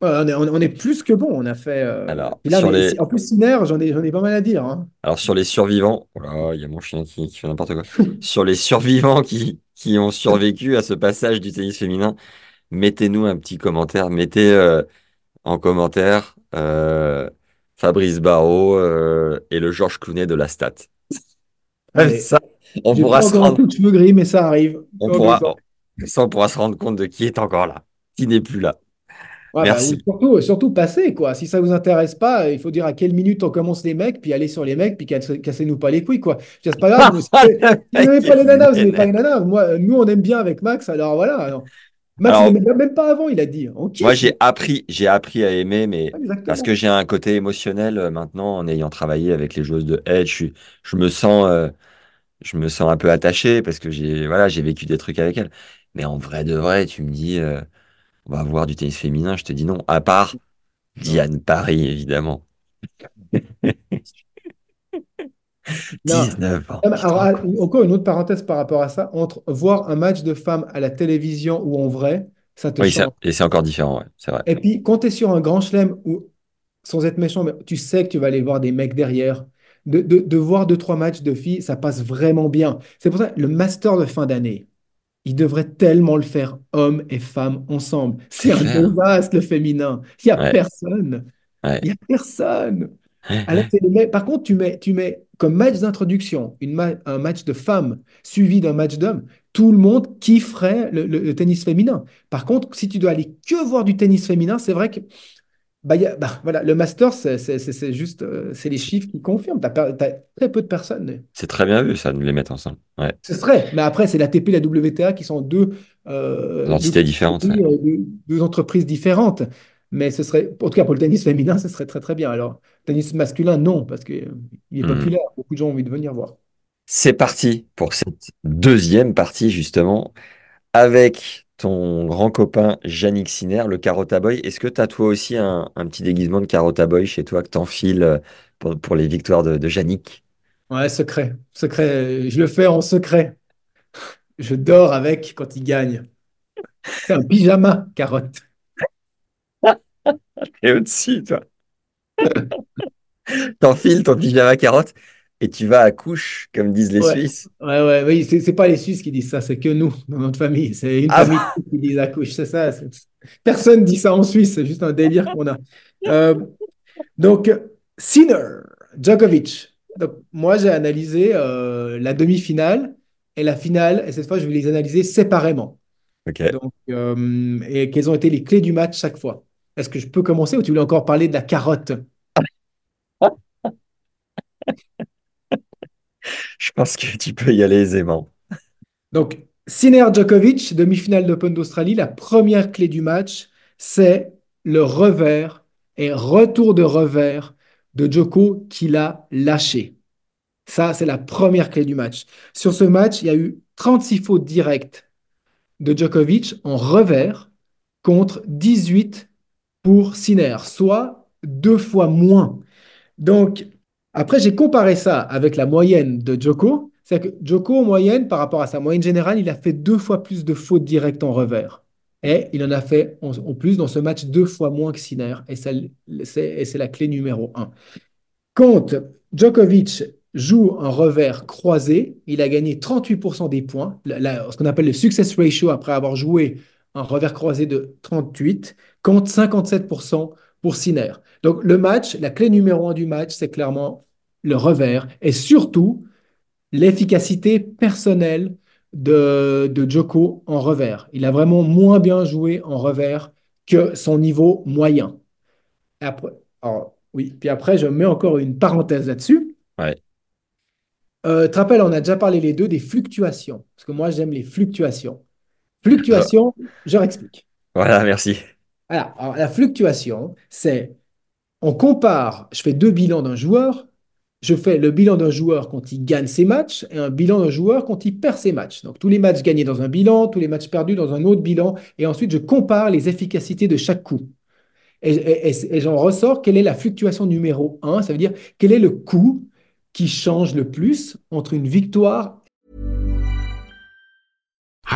On est, on plus que bon, on a fait. euh, Alors, là, sur les, en plus, Sinner, j'en ai, j'en ai pas mal à dire. hein. alors, sur les survivants, oh il y a mon chien qui, qui fait n'importe quoi. Sur les survivants qui, qui ont survécu à ce passage du tennis féminin, mettez-nous un petit commentaire. Mettez euh, en commentaire euh, Fabrice Barrault et le Georges Clooney de la stat. Allez, Ça, on pourra se rendre, mais ça arrive. on Ok, pourra, ça- ça, on pourra se rendre compte de qui est encore là, qui n'est plus là. Ouais, bah, Merci. surtout, surtout passer, quoi. Si ça vous intéresse pas, il faut dire à quelle minute on commence les mecs, puis aller sur les mecs, puis casse- cassez-nous pas les couilles, quoi. C'est pas grave, vous- si vous n'aimez pas les nanas, vous n'aimez pas les nanas. Moi, nous, on aime bien avec Max, alors voilà. Alors, Max, Alors- il même pas avant, il a dit. Moi, j'ai appris, j'ai appris à aimer, mais Exactement. parce que j'ai un côté émotionnel euh, maintenant en ayant travaillé avec les joueuses de Edge, je, me sens, euh, je me sens un peu attaché parce que j'ai, voilà, j'ai vécu des trucs avec elles. Mais en vrai de vrai, tu me dis, euh, on va voir du tennis féminin, je te dis non. À part Diane Paris, évidemment. Non. 19 ans. Alors, ah, encore une autre parenthèse par rapport à ça, entre voir un match de femmes à la télévision ou en vrai, ça te Oui, ça- et c'est encore différent, ouais, c'est vrai. Et puis, quand tu es sur un grand chelem où, sans être méchant, mais tu sais que tu vas aller voir des mecs derrière, de, de, de voir deux, trois matchs de filles, ça passe vraiment bien. C'est pour ça le master de fin d'année, il devrait tellement le faire hommes et femmes ensemble. C'est un clair. désastre, le féminin. Il n'y a Ouais. personne. Il n'y a personne. Par contre, tu mets, tu mets comme match d'introduction ma- un match de femmes suivi d'un match d'hommes. Tout le monde kifferait le, le- le tennis féminin. Par contre, si tu dois aller que voir du tennis féminin, c'est vrai que Bah, il y a- bah, voilà, le master, c'est juste, euh, c'est les chiffres qui confirment. Tu as, très peu de personnes. C'est très bien vu, ça, de les mettre ensemble. Ouais. Ce serait, mais après, c'est la l'ATP et la WTA qui sont deux, euh, deux, L'entité différente. ouais. euh, deux- deux entreprises différentes. Mais ce serait, en tout cas pour le tennis féminin, ce serait très très bien. Alors, tennis masculin, non, parce qu'il est Hmm. populaire. Beaucoup de gens ont envie de venir voir. C'est parti pour cette deuxième partie, justement, avec ton grand copain Yannick Sinner, le Carota Boy. Est-ce que tu as toi aussi un, un petit déguisement de Carota Boy chez toi que t'enfiles euh, pour, pour les victoires de, de Yannick? Ouais, secret. Secret. Je le fais en secret. Je dors avec quand il gagne. C'est un pyjama, carotte. Et au-dessus, toi. T'enfiles ton pyjama carotte? Et tu vas à couche, comme disent les Ouais. Suisses. Ouais, ouais, oui, c'est c'est pas les Suisses qui disent ça, c'est que nous, dans notre famille. C'est une Ah famille qui dit la couche, c'est ça. c'est- Personne dit ça en Suisse, c'est juste un délire qu'on a. Euh, donc, Sinner, Djokovic. Donc, moi, j'ai analysé euh, la demi-finale et la finale, et cette fois, je vais les analyser séparément. Ok. Donc, euh, et quelles ont été les clés du match chaque fois? Est-ce que je peux commencer ou tu voulais encore parler de la carotte? Je pense que tu peux y aller aisément. Donc, Sinner Djokovic, demi-finale d'Open d'Australie, la première clé du match, c'est le revers et retour de revers de Djoko qui l'a lâché. Ça, c'est la première clé du match. Sur ce match, il y a eu 36 fautes directes de Djokovic en revers contre 18 pour Sinner, soit deux fois moins. Donc, après, j'ai comparé ça avec la moyenne de Djoko. C'est-à-dire que Djoko, en moyenne, par rapport à sa moyenne générale, il a fait deux fois plus de fautes directes en revers. Et il en a fait en, plus dans ce match deux fois moins que Sinner. Et c'est la clé numéro un. Quand Djokovic joue un revers croisé, il a gagné 38% des points, ce qu'on appelle le success ratio après avoir joué un revers croisé de 38, contre 57% pour Sinner. Donc le match, la clé numéro un du match, c'est clairement le revers et surtout l'efficacité personnelle de, de Djoko en revers. Il a vraiment moins bien joué en revers que son niveau moyen. Après, alors, oui, puis après, je mets encore une parenthèse là-dessus. Ouais. Euh, tu te rappelles, on a déjà parlé les deux des fluctuations, parce que moi, j'aime les fluctuations. Fluctuation, je réexplique. Voilà, merci. Alors, la fluctuation, c'est on compare, je fais deux bilans d'un joueur, je fais le bilan d'un joueur quand il gagne ses matchs et un bilan d'un joueur quand il perd ses matchs. Donc tous les matchs gagnés dans un bilan, tous les matchs perdus dans un autre bilan, et ensuite je compare les efficacités de chaque coup. Et, j'en ressors quelle est la fluctuation numéro un, ça veut dire quel est le coup qui change le plus entre une victoire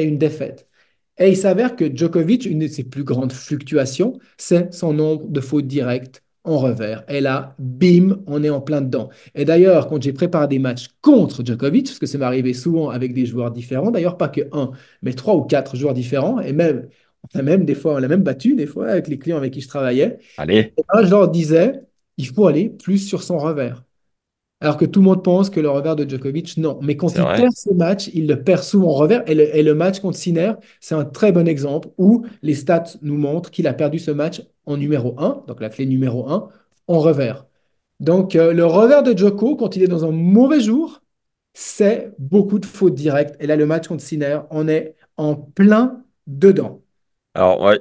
Et une défaite. Et il s'avère que Djokovic, une de ses plus grandes fluctuations, c'est son nombre de fautes directes en revers. Et là, bim, on est en plein dedans. Et d'ailleurs, quand j'ai préparé des matchs contre Djokovic, parce que ça m'est arrivé souvent avec des joueurs différents, d'ailleurs pas que un, mais trois ou quatre joueurs différents, et même, on a même des fois, on l'a même battu des fois avec les clients avec qui je travaillais, Allez. et là, je leur disais, il faut aller plus sur son revers. Alors que tout le monde pense que le revers de Djokovic, non. Mais quand il vrai. perd ses matchs, il le perd souvent en revers. Et le, et le match contre Sinner, c'est un très bon exemple où les stats nous montrent qu'il a perdu ce match en numéro 1, donc la clé numéro 1, en revers. Donc euh, le revers de Djoko, quand il est dans un mauvais jour, c'est beaucoup de fautes directes. Et là, le match contre Sinner, on est en plein dedans. Alors, ouais,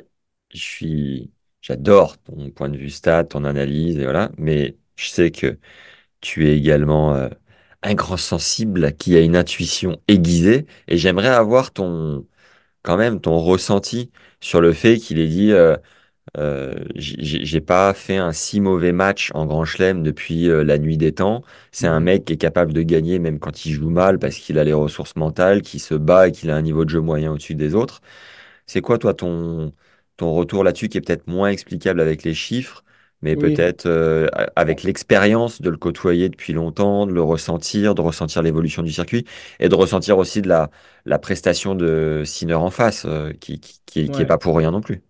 je suis, j'adore ton point de vue stat, ton analyse, et voilà, mais je sais que tu es également euh, un grand sensible qui a une intuition aiguisée, et j'aimerais avoir ton, quand même, ton ressenti sur le fait qu'il ait dit, euh, euh, j'ai pas fait un si mauvais match en Grand Chelem depuis euh, la nuit des temps. C'est un mec qui est capable de gagner même quand il joue mal parce qu'il a les ressources mentales, qui se bat et qu'il a un niveau de jeu moyen au-dessus des autres. C'est quoi, toi, ton, ton retour là-dessus qui est peut-être moins explicable avec les chiffres, mais Oui. peut-être euh, avec l'expérience de le côtoyer depuis longtemps, de le ressentir, de ressentir l'évolution du circuit et de ressentir aussi de la, la prestation de Sinner en face, euh, qui, qui, qui est qui est Ouais. pas pour rien non plus.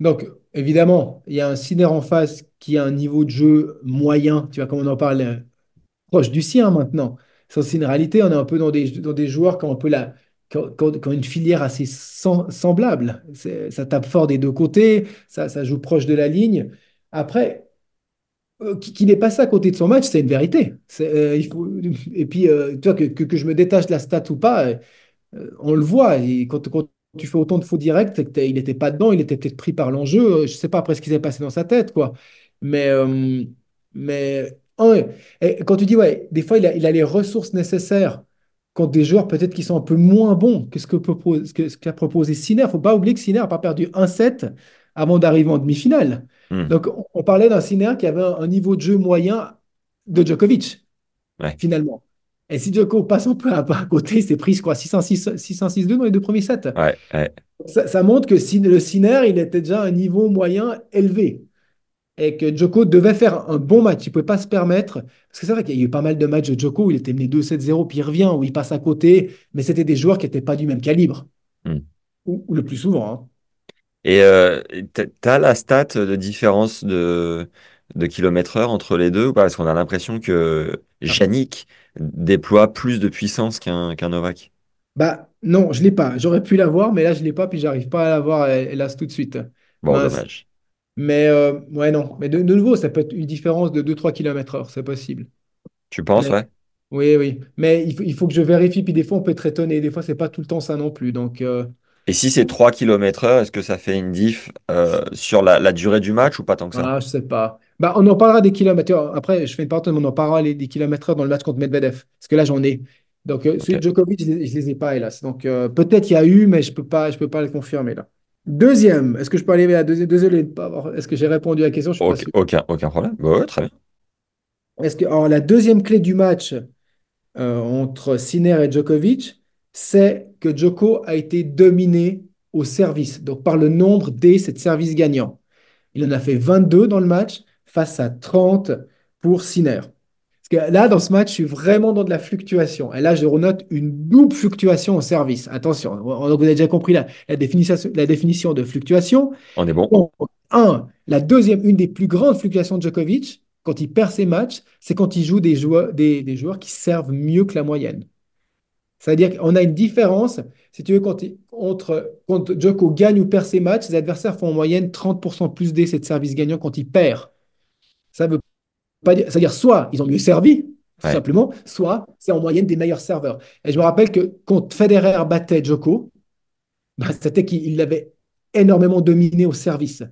Donc, évidemment, il y a un Sinner en face qui a un niveau de jeu moyen, tu vois, comme on en parle, euh, proche du sien maintenant. C'est aussi une réalité, on est un peu dans des, dans des joueurs qui ont un peu la, ont une filière assez sem- semblable. Ça tape fort des deux côtés, ça, ça joue proche de la ligne. Après, euh, qui, qui n'est pas ça à côté de son match, c'est une vérité. Euh, et puis, euh, tu vois, que, que, je me détache de la stat ou pas, on le voit. Quand, quand tu fais autant de faux directs, il n'était pas dedans, il était peut-être pris par l'enjeu. Je ne sais pas après ce qui s'est passé dans sa tête, quoi. Mais, mais. Et quand tu dis, ouais, des fois, il a, les ressources nécessaires contre des joueurs peut-être qui sont un peu moins bons que ce propose, que ce qu'a proposé Sinner. Il ne faut pas oublier que Sinner n'a pas perdu un set avant d'arriver en demi-finale. Hmm. Donc, on, on parlait d'un Sinner qui avait un, un niveau de jeu moyen de Djokovic, Ouais. finalement. Et si Djoko passe un peu à, à côté, il s'est pris, je crois, 6-1, 6-1, dans les deux premiers sets. Ouais, ouais. Ça, ça montre que Sin- le Sinner, il était déjà à un niveau moyen élevé. Et que Djoko devait faire un bon match. Il ne pouvait pas se permettre. Parce que c'est vrai qu'il y a eu pas mal de matchs de Djoko où il était mené 2-7-0, puis il revient, où il passe à côté. Mais c'était des joueurs qui n'étaient pas du même calibre. Hmm. Ou, ou le plus souvent. hein. Et euh, t- t'as la stat de différence de, de kilomètre heure entre les deux? Parce qu'on a l'impression que Ah. Yannick déploie plus de puissance qu'un Novak. Bah non, je ne l'ai pas. J'aurais pu l'avoir, mais là, je ne l'ai pas, puis j'arrive pas à l'avoir, hélas, tout de suite. Bon, dommage. Mais euh, ouais, non. Mais de, de nouveau, ça peut être une différence de 2-3 km heure, c'est possible. Tu penses, Mais- ouais? oui, oui. Mais il faut, il faut que je vérifie, puis des fois, on peut être étonné. Des fois, c'est pas tout le temps ça non plus. Donc, euh, Et si c'est 3 km heure, est-ce que ça fait une diff euh, sur la, la durée du match ou pas tant que ça? ah, je sais pas. Bah, on en parlera des kilomètres heure. Après, je fais une parenthèse, mais on en parlera des kilomètres heure dans le match contre Medvedev. Parce que là, j'en ai. Donc, celui de Djokovic, je ne les, ai pas, hélas. Donc, euh, peut-être il y a eu, mais je peux pas, je peux pas le confirmer là. Deuxième, est-ce que je peux aller à la deuxième? Désolé de pas avoir. Est-ce que j'ai répondu à la question? Je suis pas Aucun, sûr. aucun, aucun problème. Bah ouais, très bien. Est-ce que, alors, la deuxième clé du match euh, entre Sinner et Djokovic, c'est que Djoko a été dominé au service, donc par le nombre des sept services gagnants. Il en a fait 22 dans le match face à 30 pour Sinner. Parce que là, dans ce match, je suis vraiment dans de la fluctuation. Et là, je renote une double fluctuation au service. Attention, donc vous avez déjà compris la, la définition, la définition de fluctuation. On est bon. Un, la deuxième, une des plus grandes fluctuations de Djokovic, quand il perd ses matchs, c'est quand il joue des joueurs, des, des joueurs qui servent mieux que la moyenne. C'est-à-dire qu'on a une différence, si tu veux, quand, entre, quand Djoko gagne ou perd ses matchs, ses adversaires font en moyenne 30% plus d'essais de service gagnant quand il perd. Ça veut pas dire, c'est-à-dire soit ils ont mieux servi, tout Ouais. simplement, soit c'est en moyenne des meilleurs serveurs. Et je me rappelle que quand Federer battait Djoko, bah, c'était qu'il l'avait énormément dominé au service.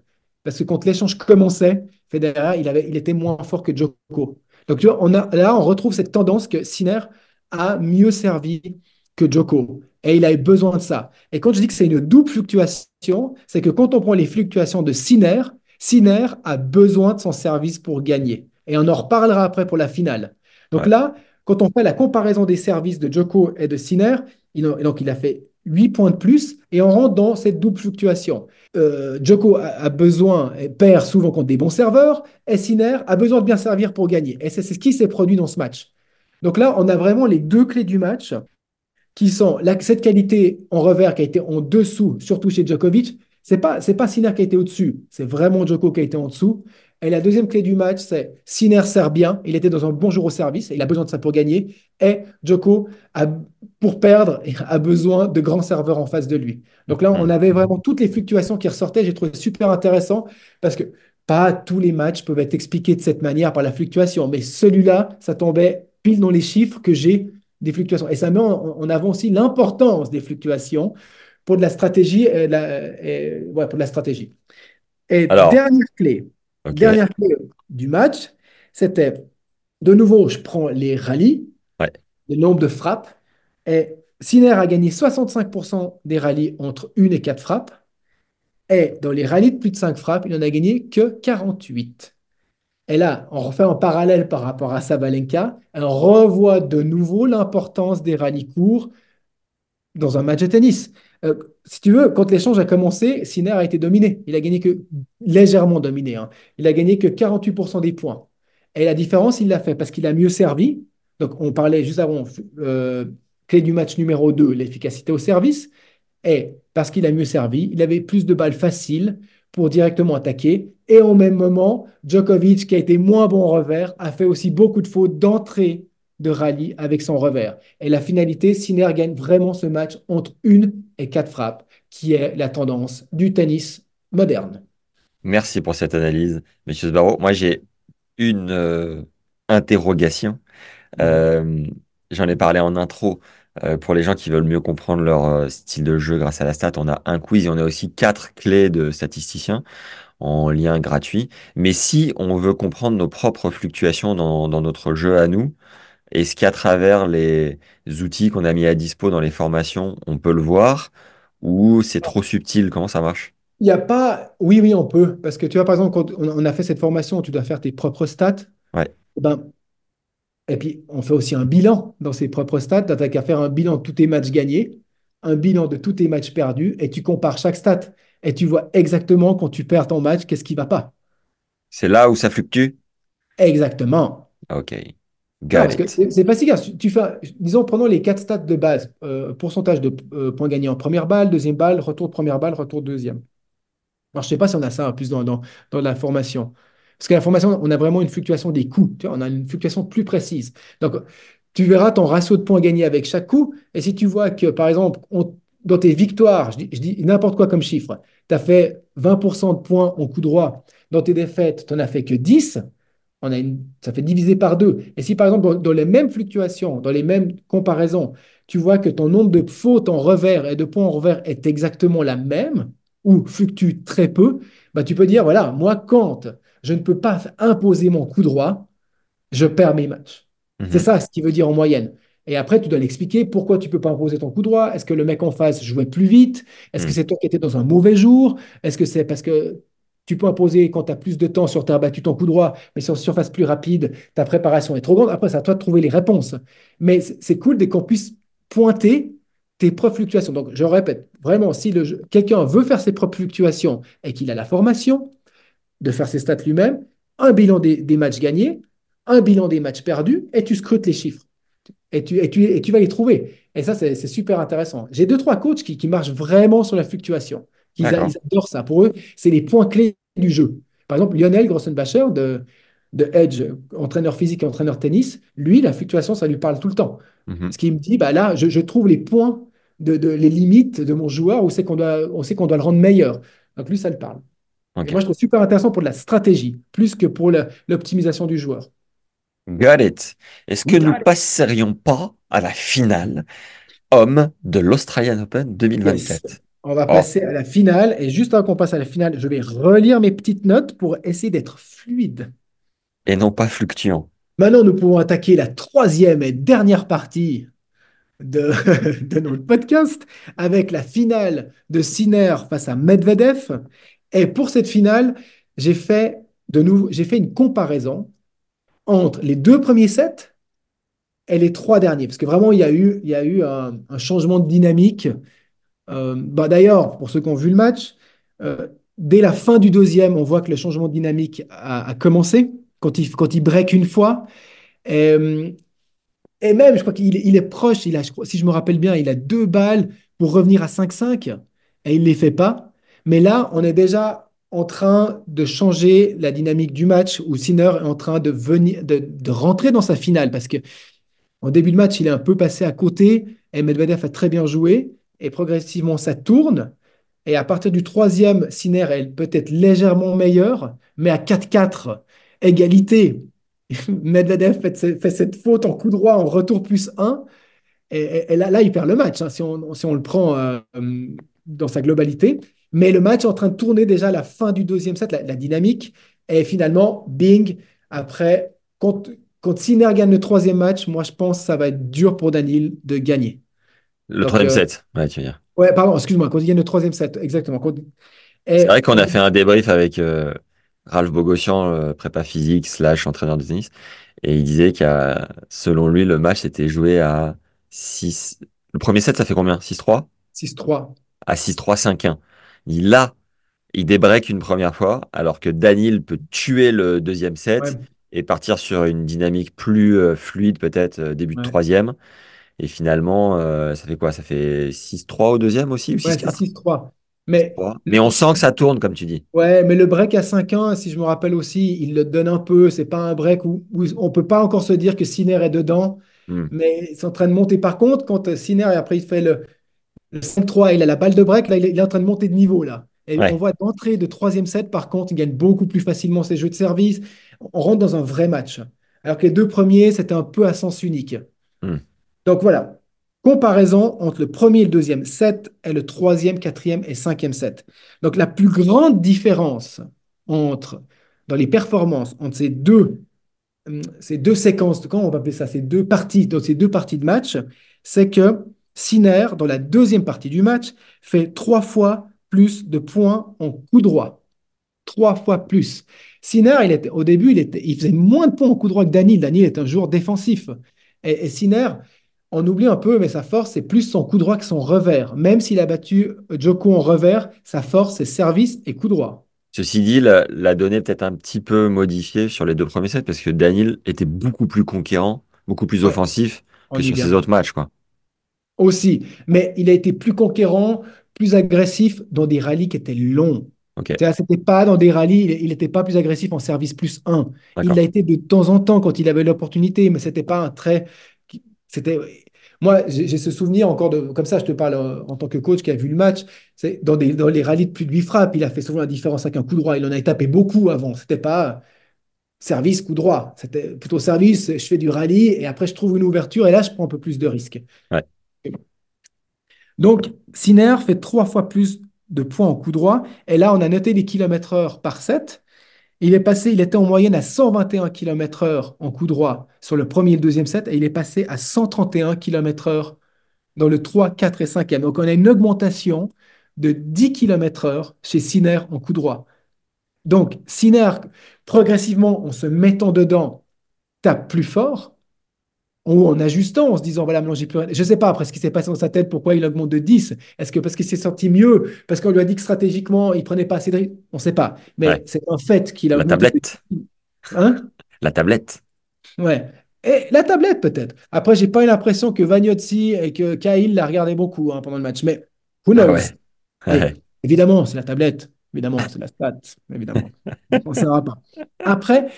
Parce que quand l'échange commençait, Federer, il, avait, il était moins fort que Djoko. Donc tu vois, on a, là, on retrouve cette tendance que Sinner a mieux servi que Djoko. Et il avait besoin de ça. Et quand je dis que c'est une double fluctuation, c'est que quand on prend les fluctuations de Sinner, Sinner a besoin de son service pour gagner. Et on en reparlera après pour la finale. Donc Ouais. là, quand on fait la comparaison des services de Djoko et de Sinner, il, a- donc il a fait 8 points de plus et on rentre dans cette double fluctuation. Euh, Djoko a, a besoin, et perd souvent contre des bons serveurs, et Sinner a besoin de bien servir pour gagner. Et c'est c'est ce qui s'est produit dans ce match. Donc là, on a vraiment les deux clés du match qui sont cette qualité en revers qui a été en dessous, surtout chez Djokovic. C'est pas pas Sinner qui a été au-dessus, c'est vraiment Djoko qui a été en dessous. Et la deuxième clé du match, c'est Sinner sert bien, il était dans un bon jour au service, il a besoin de ça pour gagner. Et Djoko, a, pour perdre, a besoin de grands serveurs en face de lui. Donc là, on avait vraiment toutes les fluctuations qui ressortaient. J'ai trouvé super intéressant parce que pas tous les matchs peuvent être expliqués de cette manière par la fluctuation, mais celui-là, ça tombait pile dans les chiffres que j'ai des fluctuations. Et ça met en, en avant aussi l'importance des fluctuations pour de la stratégie, et de la- et- ouais, pour de la stratégie. Et Alors, dernière clé, dernière clé du match, c'était de nouveau, je prends les rallyes, Ouais. le nombre de frappes, et Sinner a gagné 65% des rallyes entre 1 et 4 frappes, et dans les rallyes de plus de 5 frappes, il n'en a gagné que 48. Et là, on refait en parallèle par rapport à Sabalenka, on revoit de nouveau l'importance des rallyes courts dans un match de tennis. Euh, si tu veux, quand l'échange a commencé, Sinner a été dominé. Il a gagné que légèrement dominé. hein. Il a gagné que 48% des points. Et la différence, il l'a fait parce qu'il a mieux servi. Donc, on parlait juste avant, euh, clé du match numéro 2, l'efficacité au service. Et parce qu'il a mieux servi, il avait plus de balles faciles pour directement attaquer. Et au même moment, Djokovic, qui a été moins bon en revers, a fait aussi beaucoup de fautes d'entrée de rallye avec son revers. Et la finalité, Sinner gagne vraiment ce match entre une et quatre frappes, qui est la tendance du tennis moderne. Merci pour cette analyse, Monsieur Sbarro. Moi, j'ai une euh, interrogation. Euh, j'en ai parlé en intro. Euh, pour les gens qui veulent mieux comprendre leur euh, style de jeu grâce à la stat, on a un quiz et on a aussi quatre clés de statisticiens en lien gratuit. Mais si on veut comprendre nos propres fluctuations dans, dans notre jeu à nous, est-ce qu'à travers les outils qu'on a mis à dispo dans les formations, on peut le voir ou c'est trop subtil? Comment ça marche? Il n'y a pas... Oui, oui, on peut. Parce que tu vois, par exemple, quand on a fait cette formation tu dois faire tes propres stats, Ouais, eh ben, Et puis, on fait aussi un bilan dans ses propres stats. Tu n'as qu'à faire un bilan de tous tes matchs gagnés, un bilan de tous tes matchs perdus, et tu compares chaque stat. Et tu vois exactement quand tu perds ton match, qu'est-ce qui va pas. c'est là où ça fluctue? Exactement. Ok, c'est c'est pas si grave. Tu tu fais, disons, prenons les quatre stats de base. euh, pourcentage de euh, points gagnés en première balle, deuxième balle, retour de première balle, retour de deuxième. Alors, je ne sais pas si on a ça en plus dans, dans, dans la formation. Parce que la formation, on a vraiment une fluctuation des coups. Tu vois, on a une fluctuation plus précise. Donc, tu verras ton ratio de points gagnés avec chaque coup. Et si tu vois que, par exemple, dans tes victoires, je dis, n'importe quoi comme chiffre, tu as fait 20% de points en coup droit. Dans tes défaites, tu n'en as fait que 10. On a une, ça fait diviser par deux. Et si, par exemple, dans, dans les mêmes fluctuations, dans les mêmes comparaisons, tu vois que ton nombre de fautes en revers et de points en revers est exactement la même, ou fluctue très peu, bah, tu peux dire, voilà, moi, quand je ne peux pas imposer mon coup droit, je perds mes matchs. C'est Mhm, ça ce qui veut dire en moyenne. Et après, tu dois l'expliquer pourquoi tu ne peux pas imposer ton coup droit? Est-ce que le mec en face jouait plus vite? Est-ce que mhm, c'est toi qui étais dans un mauvais jour? Est-ce que c'est parce que tu peux imposer quand tu as plus de temps sur terre battue ton coup droit, mais sur surface plus rapide, ta préparation est trop grande? Après, c'est à toi de trouver les réponses. Mais c'est c'est cool dès qu'on puisse pointer tes propres fluctuations. Donc, je répète, vraiment, si quelqu'un veut faire ses propres fluctuations et qu'il a la formation, de faire ses stats lui-même, un bilan des, des matchs gagnés, un bilan des matchs perdus, et tu scrutes les chiffres. Et tu, et tu, et tu vas les trouver. Et ça, c'est super intéressant. J'ai deux, trois coachs qui, qui marchent vraiment sur la fluctuation. Ils, a- D'accord. ils adorent ça. Pour eux, c'est les points clés du jeu. Par exemple, Lionel Grossenbacher de, de Edge, entraîneur physique et entraîneur tennis, lui, la fluctuation, ça lui parle tout le temps. Mhm, Ce qui me dit, bah là, je, je trouve les points, de, de- les limites de mon joueur où c'est qu'on doit, on sait qu'on doit le rendre meilleur. Donc lui, ça le parle. Moi, je trouve super intéressant pour de la stratégie, plus que pour l'optimisation du joueur. got it. Est-ce que nous it. passerions pas à la finale homme de l'Australian Open Yes. 2024? On va Oh, passer à la finale. Et juste avant qu'on passe à la finale, je vais relire mes petites notes pour essayer d'être fluide. et non pas fluctuant. Maintenant, nous pouvons attaquer la troisième et dernière partie de, de notre podcast avec la finale de Sinner face à Medvedev. Et pour cette finale, j'ai fait de nouveau, j'ai fait une comparaison entre les deux premiers sets et les trois derniers. Parce que vraiment, il y a eu, il y a eu un, changement de dynamique. Euh, bah, d'ailleurs, pour ceux qui ont vu le match, euh, dès la fin du deuxième, on voit que le changement de dynamique a, commencé quand il, quand il break une fois. Et, euh, même, je crois qu'il il est proche, il a, si je me rappelle bien, il a deux balles pour revenir à 5-5 et il ne les fait pas. Mais là, on est déjà en train de changer la dynamique du match où Sinner est en train de, venir, de, rentrer dans sa finale parce que en début de match, il est un peu passé à côté et Medvedev a très bien joué. Et progressivement, ça tourne. Et à partir du troisième, Sinner est peut-être légèrement meilleur, mais à 4-4, égalité. Medvedev fait, ce- fait cette faute en coup droit en retour plus 1. Et, là, il perd le match, hein, si on, le prend euh, dans sa globalité. Mais le match est en train de tourner déjà à la fin du deuxième set, la, la dynamique. Et finalement, bing, après, quand, quand Sinner gagne le troisième match, moi, je pense que ça va être dur pour Daniel de gagner. Le Donc, troisième euh, set, ouais, tu veux dire. ouais, pardon, excuse-moi, quand il gagne le troisième set, exactement. Quand- C'est vrai qu'on a fait un débrief avec euh, Ralph Bogossian, euh, prépa physique slash entraîneur de tennis, et il disait qu'à selon lui, le match s'était joué à 6. Le premier set, ça fait combien? 6-3? 6-3. à 6-3, 5-1. Il a, il débreak une première fois, alors que Daniel peut tuer le deuxième set Ouais, et partir sur une dynamique plus euh, fluide, peut-être euh, début de troisième. Et finalement, euh, ça fait quoi? Ça fait 6-3 au deuxième aussi ou Ouais, c'est 6-4? 6-3. Mais, Mais on sent que ça tourne, comme tu dis. ouais, mais le break à 5-1, si je me rappelle aussi, il le donne un peu. C'est pas un break où, où on peut pas encore se dire que Sinner est dedans, Hmm. mais c'est en train de monter. Par contre, quand Sinner, et après, il fait le, le 5-3, il a la balle de break, là, il est, en train de monter de niveau, là. Et on voit d'entrée de troisième set, par contre, il gagne beaucoup plus facilement ses jeux de service. On rentre dans un vrai match. Alors que les deux premiers, c'était un peu à sens unique. Hmm. Donc voilà, comparaison entre le premier et le deuxième set et le troisième, quatrième et cinquième set. Donc la plus grande différence entre, dans les performances entre ces deux, hum, ces deux séquences, comment on va appeler ça, ces deux parties, donc ces deux parties de match, c'est que Sinner, dans la deuxième partie du match, fait trois fois plus de points en coup droit. Trois fois plus. Sinner, il était, au début, il, était, il faisait moins de points en coup droit que Daniel. Daniel est un joueur défensif. Et, et Sinner, on oublie un peu, mais sa force, c'est plus son coup droit que son revers. Même s'il a battu Joko en revers, sa force, c'est service et coup droit. Ceci dit, la, la donnée peut-être un petit peu modifiée sur les deux premiers sets parce que Daniel était beaucoup plus conquérant, beaucoup plus Ouais, offensif on que sur ses autres matchs, quoi. Aussi. Mais il a été plus conquérant, plus agressif dans des rallyes qui étaient longs. Ok, C'est-à-dire, C'était pas dans des rallyes, il n'était pas plus agressif en service plus 1. Il l'a été de temps en temps quand il avait l'opportunité, mais c'était pas un trait. C'était. Moi, j'ai ce souvenir encore de. Comme ça, je te parle euh, en tant que coach qui a vu le match. C'est dans, des, dans les rallyes de plus de 8 frappes, il a fait souvent la différence avec un coup droit. Il en a tapé beaucoup avant. C'était pas service, coup droit. C'était plutôt service, je fais du rallye et après je trouve une ouverture et là, je prends un peu plus de risques. Ouais. Donc, Sinner fait trois fois plus de points en coup droit. Et là, on a noté les kilomètres heure par set. Il est passé, il était en moyenne à 121 km heure en coup droit sur le premier et le deuxième set, et il est passé à 131 km heure dans le 3, 4 et 5e. Donc, on a une augmentation de 10 km heure chez Sinner en coup droit. Donc, Sinner, progressivement, en se mettant dedans, tape plus fort, ou en ajustant, en se disant, voilà, maintenant j'ai plus rien. Je ne sais pas après ce qui s'est passé dans sa tête, pourquoi il augmente de 10. Est-ce que parce qu'il s'est senti mieux, parce qu'on lui a dit que stratégiquement, il prenait pas assez de risques On ne sait pas. Mais Ouais. c'est un fait qu'il a La de tablette. 10. Hein? La tablette. Ouais. Et la tablette, peut-être. Après, j'ai pas eu l'impression que Vagnozzi et que Cahill la regardaient beaucoup hein, pendant le match. Mais who Ah knows? ouais. Ouais. évidemment, c'est la tablette. Évidemment, c'est la stat. Évidemment. On ne saura pas. Après,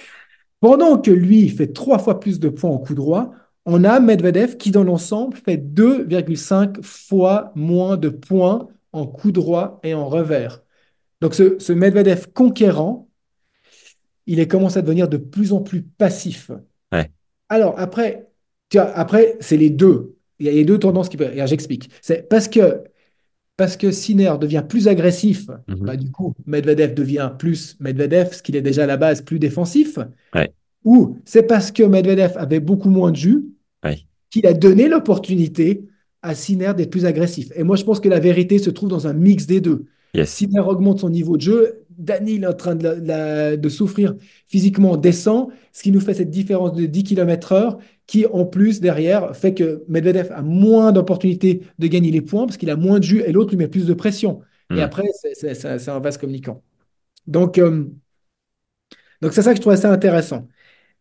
pendant que lui fait trois fois plus de points en coup droit, on a Medvedev qui, dans l'ensemble, fait 2,5 fois moins de points en coup droit et en revers. Donc, ce, ce Medvedev conquérant, il est commencé à devenir de plus en plus passif. Ouais. Alors, après, tu vois, après c'est les deux. Il y a les deux tendances qui peuvent. J'explique. C'est parce que, parce que Sinner devient plus agressif, Mhm. bah, du coup, Medvedev devient plus Medvedev, ce qu'il est déjà à la base plus défensif. Ouais. Ou c'est parce que Medvedev avait beaucoup moins de jus Ouais. qu'il a donné l'opportunité à Sinner d'être plus agressif. Et moi, je pense que la vérité se trouve dans un mix des deux. Yes. Sinner augmente son niveau de jeu, Daniel est en train de, la- la- de souffrir physiquement, descend, ce qui nous fait cette différence de 10 km/h qui, en plus, derrière, fait que Medvedev a moins d'opportunités de gagner les points parce qu'il a moins de jus et l'autre lui met plus de pression. Et Hmm. après, c'est un vase communicant. Donc, euh, donc c'est ça que je trouve assez intéressant.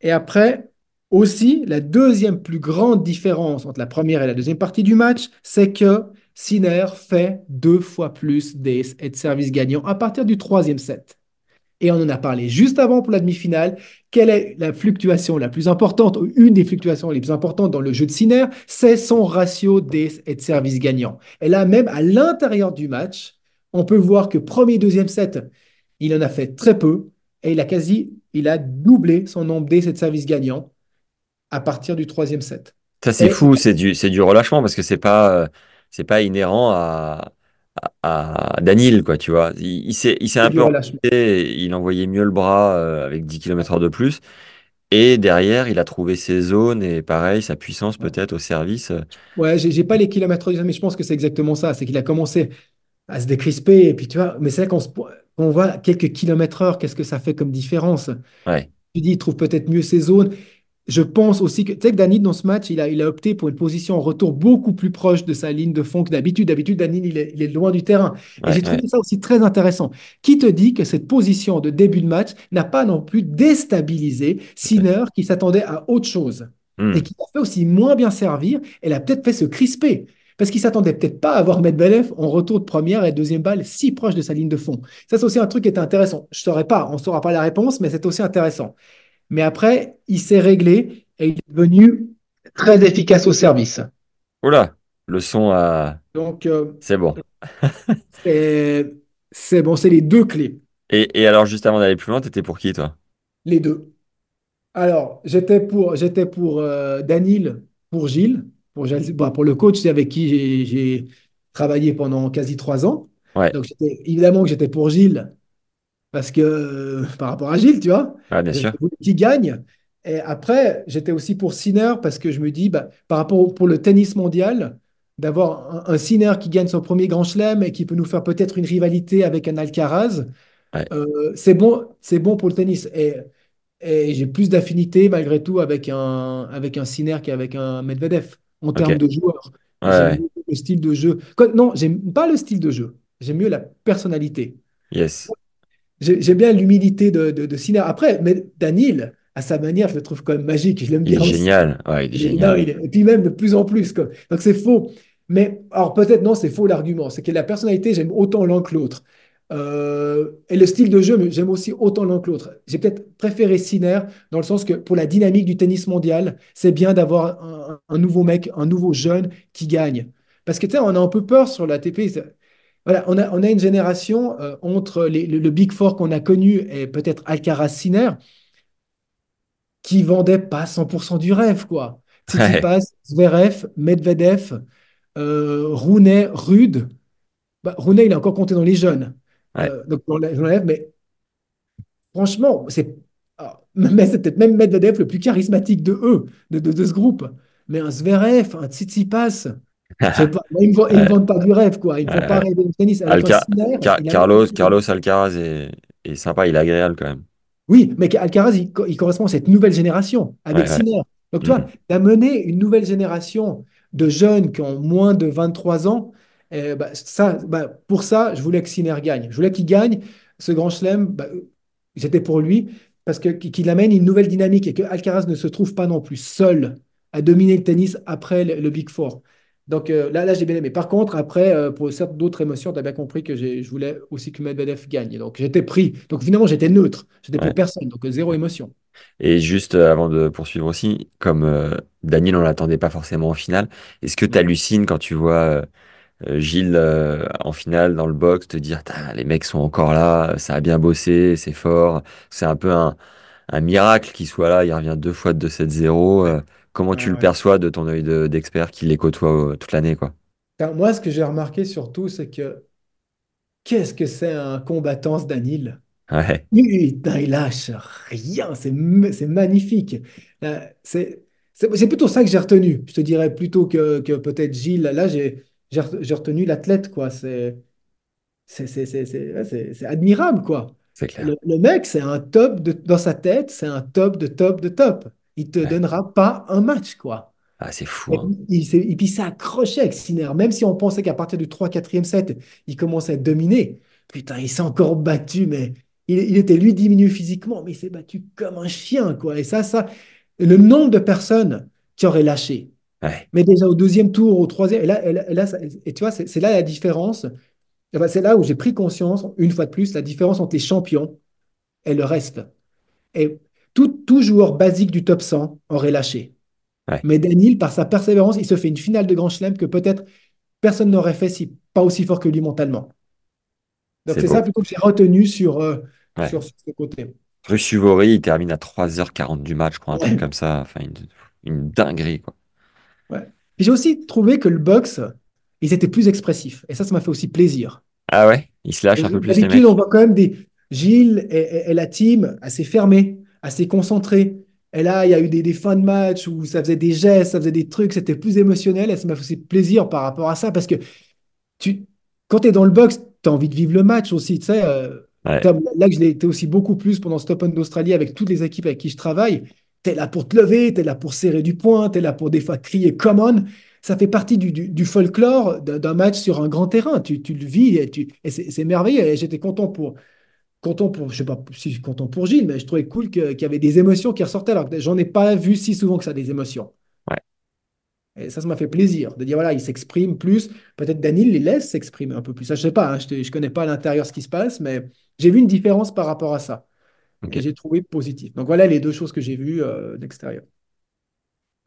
Et après, aussi, la deuxième plus grande différence entre la première et la deuxième partie du match, c'est que Sinner fait deux fois plus d'ace et de service gagnant à partir du troisième set. Et on en a parlé juste avant pour la demi-finale. Quelle est la fluctuation la plus importante, ou une des fluctuations les plus importantes dans le jeu de Sinner? C'est son ratio d'ace et de service gagnant. Et là, même à l'intérieur du match, on peut voir que premier et deuxième set, il en a fait très peu et il a quasi, il a doublé son nombre d'ace et de service gagnant à partir du troisième set. Ça, c'est Et- fou, c'est du, c'est du relâchement parce que c'est pas, euh, c'est pas inhérent à, à, à Daniel, quoi, tu vois. Il, il s'est, il s'est un peu relâché, il envoyait mieux le bras euh, avec 10 km/h de plus. Et derrière, il a trouvé ses zones et pareil, sa puissance peut-être au service. euh, Ouais, j'ai j'ai pas les kilomètres, mais je pense que c'est exactement ça. C'est qu'il a commencé à se décrisper et puis tu vois, mais c'est là qu'on se- voit quelques kilomètres heure, qu'est-ce que ça fait comme différence? Ouais, Tu dis, il trouve peut-être mieux ses zones. Je pense aussi que, tu sais que Danil, dans ce match, il a, il a opté pour une position en retour beaucoup plus proche de sa ligne de fond que d'habitude. D'habitude, Danil, il est, il est loin du terrain. Et Ouais, j'ai trouvé ouais. ça aussi très intéressant. Qui te dit que cette position de début de match n'a pas non plus déstabilisé Sinner qui s'attendait à autre chose Hmm. et qui l'a fait aussi moins bien servir? Elle a peut-être fait se crisper. Parce qu'il s'attendait peut-être pas à avoir Medvedev en retour de première et deuxième balle si proche de sa ligne de fond. Ça, c'est aussi un truc qui était intéressant. Je ne saurais pas, on ne saura pas la réponse, mais c'est aussi intéressant. Mais après, il s'est réglé et il est devenu très efficace au service. Oula, le son a... Donc, euh, C'est bon. c'est bon, c'est les deux clés. Et, et alors, juste avant d'aller plus loin, t'étais pour qui, toi? Les deux. Alors, j'étais pour, j'étais pour euh, Danil, pour Gilles, pour, bah, pour le coach avec qui j'ai travaillé pendant quasi trois ans. Ouais, Donc, évidemment que j'étais pour Gilles, parce que euh, par rapport à Gilles, tu vois, bien sûr. voulais qu'il gagne. Et après, j'étais aussi pour Sinner, parce que je me dis, bah, par rapport au- pour le tennis mondial, d'avoir un, un Sinner qui gagne son premier Grand Chelem et qui peut nous faire peut-être une rivalité avec un Alcaraz, Ouais, euh, c'est bon, c'est bon pour le tennis. Et, et j'ai plus d'affinité malgré tout avec un, avec un Sinner qu'avec un Medvedev en termes de joueur. Ouais, le style de jeu. Non, j'aime pas le style de jeu. J'aime mieux la personnalité. Yes. J'ai- J'aime bien l'humilité de, de, de Sinner. Après, mais Danil, à sa manière, je le trouve quand même magique. Je l'aime Il est aussi. génial. Ouais, il est Il est- non, génial. il est- et puis même de plus en plus. quoi. Donc c'est faux. Mais alors peut-être non, c'est faux l'argument. C'est que la personnalité, j'aime autant l'un que l'autre. Euh, et le style de jeu, j'aime aussi autant l'un que l'autre. J'ai peut-être préféré Sinner dans le sens que pour la dynamique du tennis mondial, c'est bien d'avoir un, un nouveau mec, un nouveau jeune qui gagne. Parce que tu sais, on a un peu peur sur la l'ATP. Voilà, on a, on a une génération euh, entre les- le, le Big Four qu'on a connu et peut-être Alcaraz-Sinner qui vendait pas 100% du rêve, quoi. Ouais, Tsitsipas, Zverev, Medvedev, euh, Rune, Rude. Bah, Rune, il est encore compté dans les jeunes. ouais. Euh, donc, on l'a- je l'enlève, mais franchement, c'est ah, mais c'est peut-être même Medvedev le plus charismatique de eux, de, de, de ce groupe. Mais un Zverev, un Tsitsipas, pas, ils ne vendent, me pas du rêve, quoi. Ils ne font pas rêver au tennis. Avec un Alca- Sinner, Car- il a Carlos, Carlos Alcaraz est, est sympa, il est agréable quand même. Oui, mais Alcaraz, il, co- il correspond à cette nouvelle génération avec Ouais, ouais. Sinner. Donc, tu Mhm. vois, d'amener une nouvelle génération de jeunes qui ont moins de 23 ans, eh, bah, ça, bah, pour ça, je voulais que Sinner gagne. Je voulais qu'il gagne ce grand chelem. bah, j'étais pour lui parce que qu'il amène une nouvelle dynamique et que Alcaraz ne se trouve pas non plus seul à dominer le tennis après le, le Big Four. Donc euh, là, là j'ai bien aimé. Par contre, après, euh, pour certes d'autres émotions, tu as bien compris que je voulais aussi que Medvedev gagne. Donc j'étais pris. Donc finalement, j'étais neutre. J'étais pour Ouais. personne. Donc euh, zéro émotion. Et juste avant de poursuivre aussi, comme euh, Daniel, on l'attendait pas forcément en finale, est-ce que tu hallucines quand tu vois Gilles en finale dans le box te dire, les mecs sont encore là, ça a bien bossé, c'est fort, c'est un peu un, un miracle qu'il soit là, il revient deux fois de 2-7-0. Comment tu Ah le ouais. perçois de ton œil de- d'expert qui les côtoie euh, toute l'année, quoi? Moi, ce que j'ai remarqué surtout, c'est que qu'est-ce que c'est un combattant, Danil? Ouais, Putain, il lâche rien, c'est magnifique. Euh, C'est plutôt ça que j'ai retenu, je te dirais, plutôt que, que peut-être Gilles. Là, j'ai j'ai re- j'ai retenu l'athlète, quoi. C'est admirable, quoi. clair. Le, le mec, c'est un top de, dans sa tête, c'est un top de top de top. Il te Ouais. donnera pas un match, quoi. Ah, c'est fou, Et hein. puis, il, s'est- et puis ça accrochait avec Sinner. Même si on pensait qu'à partir du 3-4e set, il commençait à être dominé. Putain, il s'est encore battu, mais il, il était lui diminué physiquement, mais il s'est battu comme un chien, quoi. Et ça, ça, le nombre de personnes qui auraient lâché. Ouais, Mais déjà au deuxième tour, au troisième, et là, et là, et là, ça- et tu vois, c'est là la différence. Ben, c'est là où j'ai pris conscience, une fois de plus, la différence entre les champions et le reste. Et tout, tout joueur basique du top 100 aurait lâché. ouais, Mais Daniel, par sa persévérance, il se fait une finale de Grand Chelem que peut-être personne n'aurait fait si pas aussi fort que lui mentalement. Donc c'est ça plutôt que j'ai retenu sur, euh, Ouais. sur ce côté. Rusuvori, il termine à 3h40 du match, je crois, un truc comme ça. Enfin, une, une dinguerie, quoi. Ouais. J'ai aussi trouvé que le box, ils étaient plus expressifs. Et ça, ça m'a fait aussi plaisir. Ah ouais? Il se lâche Et un peu plus, les D'habitude, on voit quand même des Gilles et, et- et la team assez fermés, assez concentrés. Et là, il y a eu des, des fins de match où ça faisait des gestes, ça faisait des trucs, c'était plus émotionnel. Et ça m'a fait plaisir par rapport à ça. Parce que tu, quand tu es dans le box, tu as envie de vivre le match aussi. Tu sais, euh, Ouais, là que je l'ai été aussi beaucoup plus pendant ce Open d'Australie avec toutes les équipes avec qui je travaille. tu es là pour te lever, tu es là pour serrer du poing, tu es là pour des fois crier come on. Ça fait partie du, du, folklore d'un match sur un grand terrain. Tu, tu le vis et, tu, et c'est merveilleux. Et j'étais content pour, content pour, je sais pas si je suis content pour Gilles, mais je trouvais cool qu'il y avait des émotions qui ressortaient alors que j'en ai pas vu si souvent que ça, des émotions. Ouais. Et ça, ça m'a fait plaisir de dire, voilà, il s'exprime plus. Peut-être Daniel les laisse s'exprimer un peu plus. Ça, je sais pas, hein, je ne connais pas à l'intérieur ce qui se passe, mais j'ai vu une différence par rapport à ça. Et j'ai trouvé positif. Donc voilà les deux choses que j'ai vues euh, d'extérieur.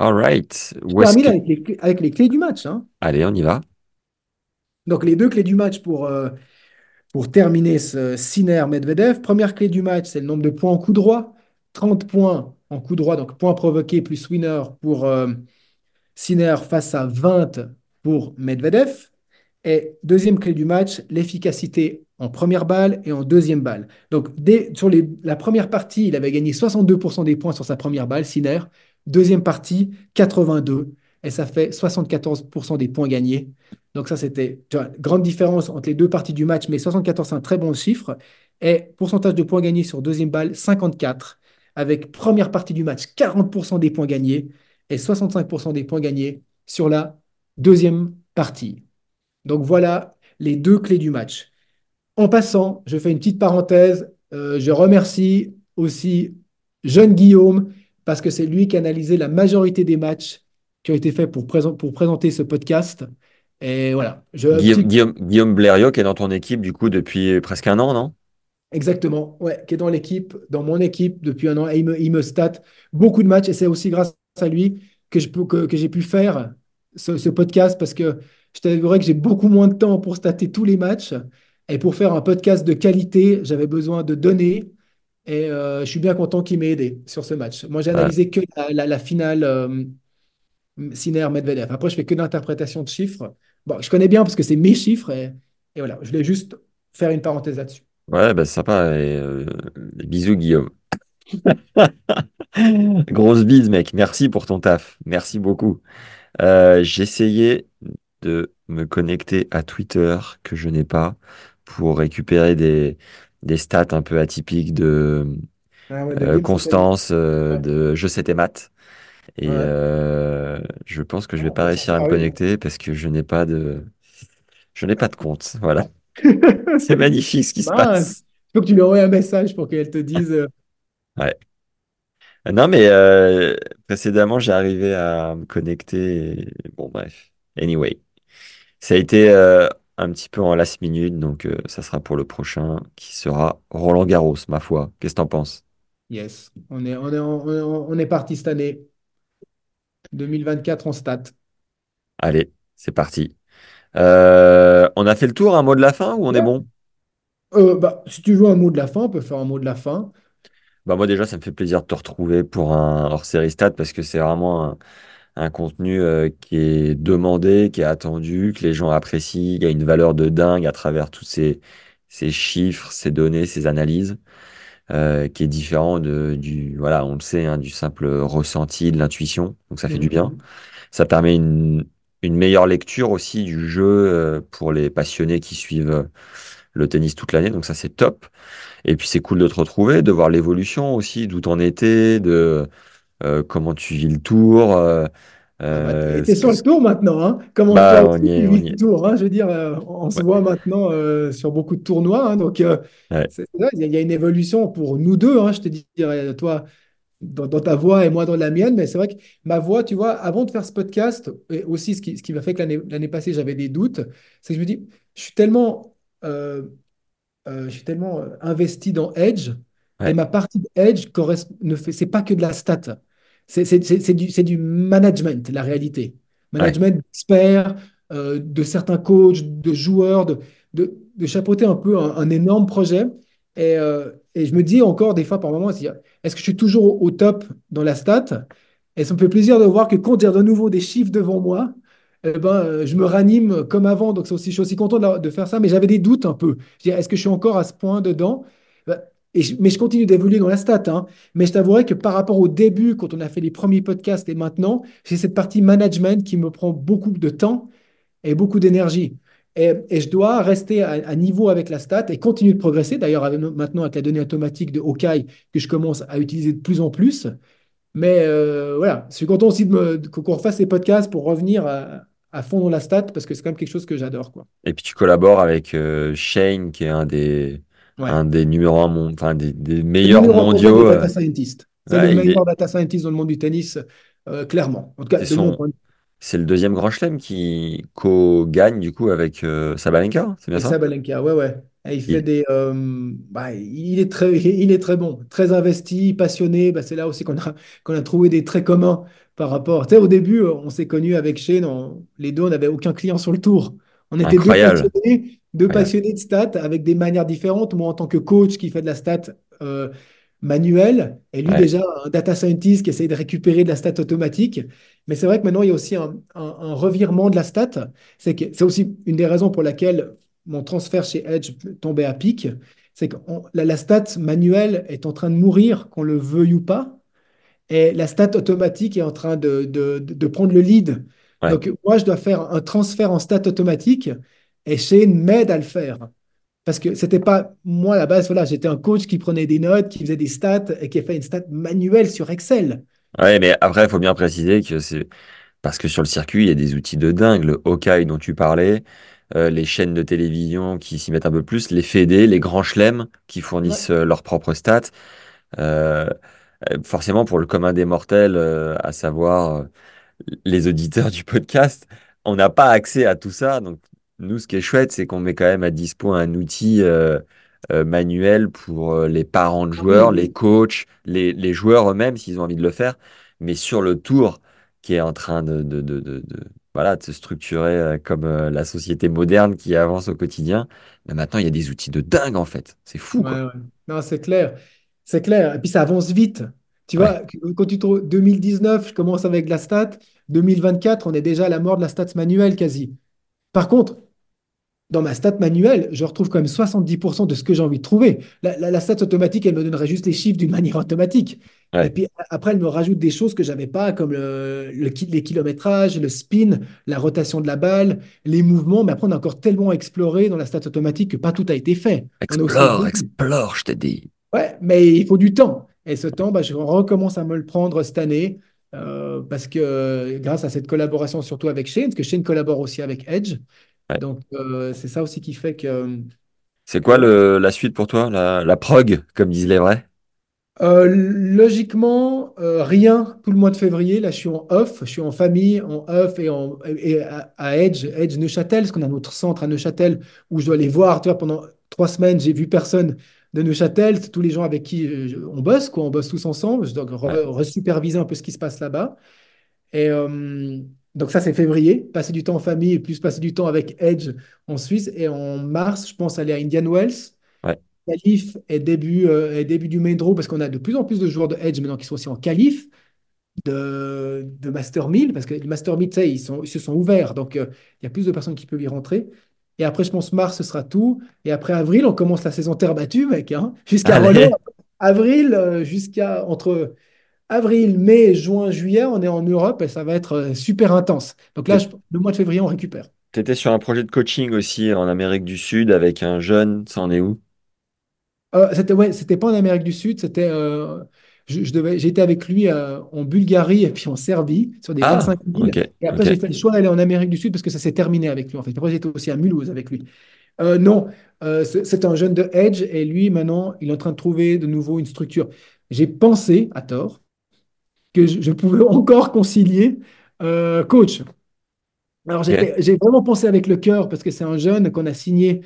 All right. Je termine avec, les, avec, les, clés du match. Hein. Allez, on y va. Donc les deux clés du match pour, euh, pour terminer ce Sinner-Medvedev. Première clé du match, c'est le nombre de points en coup droit. 30 points en coup droit, donc points provoqués plus winner pour euh, face à 20 pour Medvedev. Et deuxième clé du match, l'efficacité en première balle et en deuxième balle. Donc, sur la première partie, il avait gagné 62% des points sur sa première balle, Sinner. Deuxième partie, 82. Et ça fait 74% des points gagnés. Donc, ça, c'était une grande différence entre les deux parties du match, mais 74, c'est un très bon chiffre. Et pourcentage de points gagnés sur deuxième balle, 54. Avec première partie du match, 40% des points gagnés et 65% des points gagnés sur la deuxième partie. Donc voilà les deux clés du match. En passant, je fais une petite parenthèse. Euh, je remercie aussi jeune Guillaume parce que c'est lui qui a analysé la majorité des matchs qui ont été faits pour, pour présenter ce podcast. Et voilà. Guillaume, Guillaume, Blériot qui est dans ton équipe du coup depuis presque un an, non? Exactement, ouais, qui est dans l'équipe, dans mon équipe depuis un an. Et il me, il me state beaucoup de matchs et c'est aussi grâce à lui que, peux, que, que j'ai pu faire ce, ce, podcast parce que je t'avouerai que j'ai beaucoup moins de temps pour stater tous les matchs. Et pour faire un podcast de qualité, j'avais besoin de données. Et euh, je suis bien content qu'il m'ait aidé sur ce match. Moi, j'ai analysé que la, finale euh, Sinner-Medvedev. Après, je fais que d'interprétation de chiffres. Bon, je connais bien parce que c'est mes chiffres. Et, voilà, je voulais juste faire une parenthèse là-dessus. Ouais, bah, sympa. Et, euh, bisous, Guillaume. Grosse bise, mec. Merci pour ton taf. Merci beaucoup. j'ai essayé de me connecter à Twitter que je n'ai pas pour récupérer des, des stats un peu atypiques de ah euh, Constance, euh, de Je sais tes maths. Et euh, je pense que je vais pas réussir à me connecter parce que je n'ai pas de je n'ai pas de compte. Voilà. C'est magnifique ce qui se passe. Il faut que tu lui envoies un message pour qu'elle te dise. Ouais. Non, mais précédemment, j'ai arrivé à me connecter. Bon, bref. Anyway. Ça a été euh, un petit peu en last minute, donc euh, ça sera pour le prochain, qui sera Roland Garros, ma foi. Qu'est-ce que t'en penses? Yes, on est, on est, on est parti cette année. 2024 en stat. Allez, c'est parti. Euh, on a fait le tour, un mot de la fin ou on est bon? Bah, Si tu veux un mot de la fin, on peut faire un mot de la fin. Bah moi déjà, ça me fait plaisir de te retrouver pour un hors-série stat parce que c'est vraiment un, un contenu euh, qui est demandé, qui est attendu, que les gens apprécient. Il y a une valeur de dingue à travers tous ces, ces chiffres, ces données, ces analyses, euh, qui est différent de, du, voilà, on le sait, hein, du simple ressenti, de l'intuition. Donc ça fait du bien. Mhm. Ça permet une, une meilleure lecture aussi du jeu euh, pour les passionnés qui suivent le tennis toute l'année. Donc ça, c'est top. Et puis c'est cool de te retrouver, de voir l'évolution aussi, d'où t'en étais, de euh, comment tu vis le tour. Euh, euh, ah bah, sur le tour maintenant, hein. Comment bah, tu vis le tour hein Je veux dire, on se voit maintenant sur beaucoup de tournois, hein, donc il y, a une évolution pour nous deux. Hein, je te dirais, toi dans, ta voix et moi dans la mienne, mais c'est vrai que ma voix, tu vois, avant de faire ce podcast, et aussi ce qui, ce qui m'a fait que l'année passée j'avais des doutes, c'est que je me dis, je suis tellement, je suis tellement investi dans Edge et ma partie de Edge ne fait, c'est pas que de la stat. C'est du, du, management, la réalité. Management d'experts, euh, de certains coachs, de joueurs, de, de, de chapeauter un peu un, énorme projet. Et, euh, et, je me dis encore des fois par moments, est-ce que je suis toujours au, top dans la stat? Et ça me fait plaisir de voir que quand il y a de nouveau des chiffres devant moi, eh ben, euh, je me ranime comme avant. Donc aussi, je suis aussi content de, de faire ça, mais j'avais des doutes un peu. Est-ce que je suis encore à ce point dedans? Mais je continue d'évoluer dans la stat. Hein. Mais je t'avouerai que par rapport au début, quand on a fait les premiers podcasts et maintenant, j'ai cette partie management qui me prend beaucoup de temps et beaucoup d'énergie. Et, je dois rester à, niveau avec la stat et continuer de progresser. D'ailleurs, maintenant, avec la donnée automatique de Okai que je commence à utiliser de plus en plus. Mais euh, voilà, je suis content aussi qu'on refasse ces podcasts pour revenir à, fond dans la stat parce que c'est quand même quelque chose que j'adore. Et puis tu collabores avec euh, Shane, qui est un des, Ouais. un des numéros un, enfin des, des Le meilleurs mondiaux. des euh, data scientists. C'est ouais, le il est- meilleur data scientist dans le monde du tennis, euh, clairement. En tout cas, c'est de mon son, point de vue. c'est le deuxième grand chelem qui co-gagne du coup avec euh, Sabalenka, c'est bien Et ça? Sabalenka, ouais, ouais. Et il fait Il- des. euh, bah, il est très, il est très bon, très investi, passionné. Bah, c'est là aussi qu'on a, qu'on a trouvé des traits communs par rapport. Tu sais, au début, on s'est connus avec Shane, on- les deux, on n'avait aucun client sur le tour. On était deux Incroyable. passionnés, deux passionnés de stats avec des manières différentes. Moi, en tant que coach qui fait de la stat euh, manuelle, et lui, Ouais, déjà, un data scientist qui essaye de récupérer de la stat automatique. Mais c'est vrai que maintenant, il y a aussi un, un- un revirement de la stat. C'est que c'est aussi une des raisons pour laquelle mon transfert chez Edge tombait à pic. C'est que on- la, la stat manuelle est en train de mourir, qu'on le veuille ou pas. Et la stat automatique est en train de, de- de- de prendre le lead. ouais. Donc, moi, je dois faire un transfert en stat automatique et Shane m'aide à le faire. Parce que c'était pas moi à la base, voilà, j'étais un coach qui prenait des notes, qui faisait des stats et qui a fait une stat manuelle sur Excel. Ouais, mais après, il faut bien préciser que c'est parce que sur le circuit, il y a des outils de dingue. Le Hawkeye dont tu parlais, euh, les chaînes de télévision qui s'y mettent un peu plus, les fédés, les grands chelems qui fournissent euh, leurs propres stats. Euh, forcément, pour le commun des mortels, euh, à savoir les auditeurs du podcast, on n'a pas accès à tout ça. Donc, nous, ce qui est chouette, c'est qu'on met quand même à dispo un outil euh, euh, manuel pour euh, les parents de joueurs, les coachs, les, les joueurs eux-mêmes, s'ils ont envie de le faire. Mais sur le tour qui est en train de, de, de, voilà, de se structurer comme la société moderne qui avance au quotidien, ben maintenant, il y a des outils de dingue, en fait. C'est fou, Ouais, quoi. ouais. Non, c'est clair. C'est clair. Et puis ça avance vite. Tu Ouais, vois, quand tu trouves 2019, je commence avec la stat. 2024, on est déjà à la mort de la stat manuelle quasi. Par contre, dans ma stat manuelle, je retrouve quand même 70% de ce que j'ai envie de trouver. La, la- la stat automatique, elle me donnerait juste les chiffres d'une manière automatique. Et puis après, elle me rajoute des choses que j'avais pas, comme le, le ki- les kilométrages, le spin, la rotation de la balle, les mouvements. Mais après, on a encore tellement exploré dans la stat automatique que pas tout a été fait. Explore, explore, je te dis. Ouais, mais il faut du temps. Et ce temps, bah, je recommence à me le prendre cette année euh, parce que grâce à cette collaboration, surtout avec Shane, parce que Shane collabore aussi avec Edge. Ouais. Donc, euh, c'est ça aussi qui fait que, C'est quoi le, la suite pour toi? La, la prog, comme disent les vrais? Euh, logiquement, euh, rien tout le mois de février. Là, je suis en off, je suis en famille, en off et, en, et à, à Edge, Edge Neuchâtel, parce qu'on a notre centre à Neuchâtel où je dois aller voir. Tu vois, pendant trois semaines, j'ai vu personne de Neuchâtel. C'est tous les gens avec qui euh, je- on bosse, quoi. On bosse tous ensemble. Je dois Ouais. re- resuperviser un peu ce qui se passe là-bas. Et euh, donc ça, c'est février. Passer du temps en famille et plus passer du temps avec Edge en Suisse. Et en mars, je pense aller à Indian Wells. Ouais. Qualif est début, euh, début du main draw parce qu'on a de plus en plus de joueurs de Edge maintenant qui sont aussi en qualif de, de Master 1000 parce que les Master 1000, tu sais, ils, sont, ils se sont ouverts. Donc, euh, il y a plus de personnes qui peuvent y rentrer. Et après, je pense mars, ce sera tout. Et après avril, on commence la saison terre battue, mec. hein. Jusqu'à Avril, euh, jusqu'à entre avril, mai, juin, juillet, on est en Europe et ça va être euh, super intense. Donc là, je- le mois de février, on récupère. t'étais sur un projet de coaching aussi en Amérique du Sud avec un jeune, ça en est où? Euh, c'était ouais, pas en Amérique du Sud, c'était euh, je, je devais, j'ai été avec lui euh, en Bulgarie et puis en Serbie sur des Ah, 25 000. ok, Et après, j'ai fait le choix d'aller en Amérique du Sud parce que ça s'est terminé avec lui en fait. Après, j'étais aussi à Mulhouse avec lui. Euh, non, euh, c'est un jeune de Edge et lui, maintenant, il est en train de trouver de nouveau une structure. J'ai pensé, à tort, que je, je pouvais encore concilier euh, coach. Alors, j'ai vraiment pensé avec le cœur parce que c'est un jeune qu'on a signé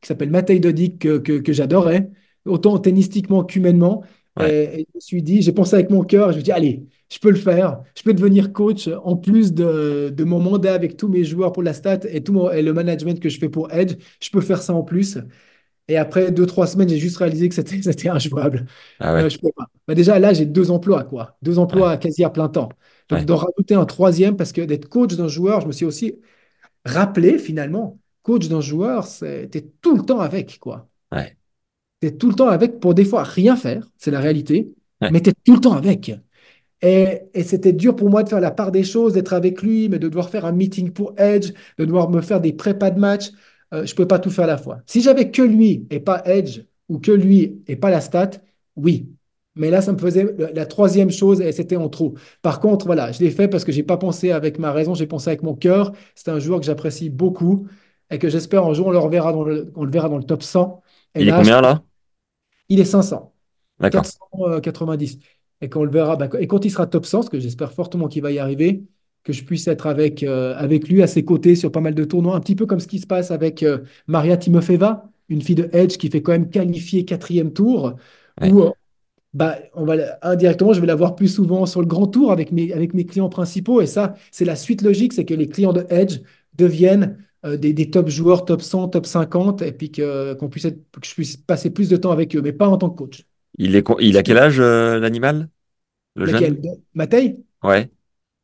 qui s'appelle Matej Dodik que, que, que j'adorais, autant tennistiquement qu'humainement. Et, ouais, et je me suis dit, j'ai pensé avec mon cœur, je me suis dit, allez, je peux le faire. Je peux devenir coach en plus de, de mon mandat avec tous mes joueurs pour la stat et, tout mon- et le management que je fais pour Edge. Je peux faire ça en plus. Et après deux, trois semaines, j'ai juste réalisé que c'était c'était injouable. ah Euh, je peux pas. Bah déjà, là, j'ai deux emplois, quoi. Deux ouais, emplois quasi à plein temps. Donc, ouais, d'en rajouter un troisième, parce que d'être coach d'un joueur, je me suis aussi rappelé, finalement, coach d'un joueur, c'est t'es tout le temps avec, quoi. ouais, T'es tout le temps avec pour des fois rien faire, c'est la réalité, mais t'es tout le temps avec. Et, et c'était dur pour moi de faire la part des choses, d'être avec lui, mais de devoir faire un meeting pour Edge, de devoir me faire des prépas de match. Euh, je ne peux pas tout faire à la fois. Si j'avais que lui et pas Edge, ou que lui et pas la stat, oui. Mais là, ça me faisait la troisième chose et c'était en trop. Par contre, voilà, je l'ai fait parce que j'ai pas pensé avec ma raison, j'ai pensé avec mon cœur. C'est un joueur que j'apprécie beaucoup et que j'espère un jour on le reverra dans le, on le verra dans le top 100. Et Il est combien là? il est 500, D'accord. 490. Et quand on le verra, bah, et quand il sera top 100, parce que j'espère fortement qu'il va y arriver, que je puisse être avec, euh, avec lui à ses côtés sur pas mal de tournois, un petit peu comme ce qui se passe avec euh, Maria Timofeva, une fille de Edge qui fait quand même qualifier quatrième tour, Ouais. où euh, bah, on va, indirectement, je vais la voir plus souvent sur le grand tour avec mes, avec mes clients principaux. Et ça, c'est la suite logique, c'est que les clients de Edge deviennent euh, des, des top joueurs, top 100, top 50, et puis que, qu'on puisse être- que je puisse passer plus de temps avec eux, mais pas en tant que coach. Il est, il a quel âge, l'animal? Le Lequel? jeune? Ouais.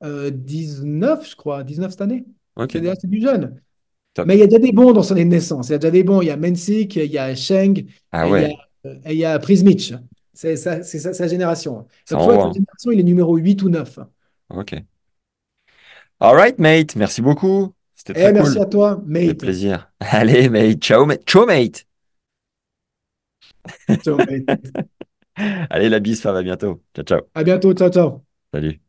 Euh, 19, je crois, 19 cette année. Ok. C'est du jeune. Top. Mais il y a déjà des bons dans son année de naissance. Il y a déjà des bons. Il y a Mensik, il y a Sheng, Ah et il y a, ouais. euh, et il y a Prismic. C'est sa, sa, génération. Ça Donc, sa hein. génération, il est numéro 8 ou 9. Ok. All right, mate. Merci beaucoup. C'était Eh, très merci cool. à toi, mate. plaisir. Allez, mate. Ciao, mate. Ciao, mate. Ciao, mate. Allez, la bise, Fab. À bientôt. Ciao, ciao. À bientôt. Ciao, ciao. Salut.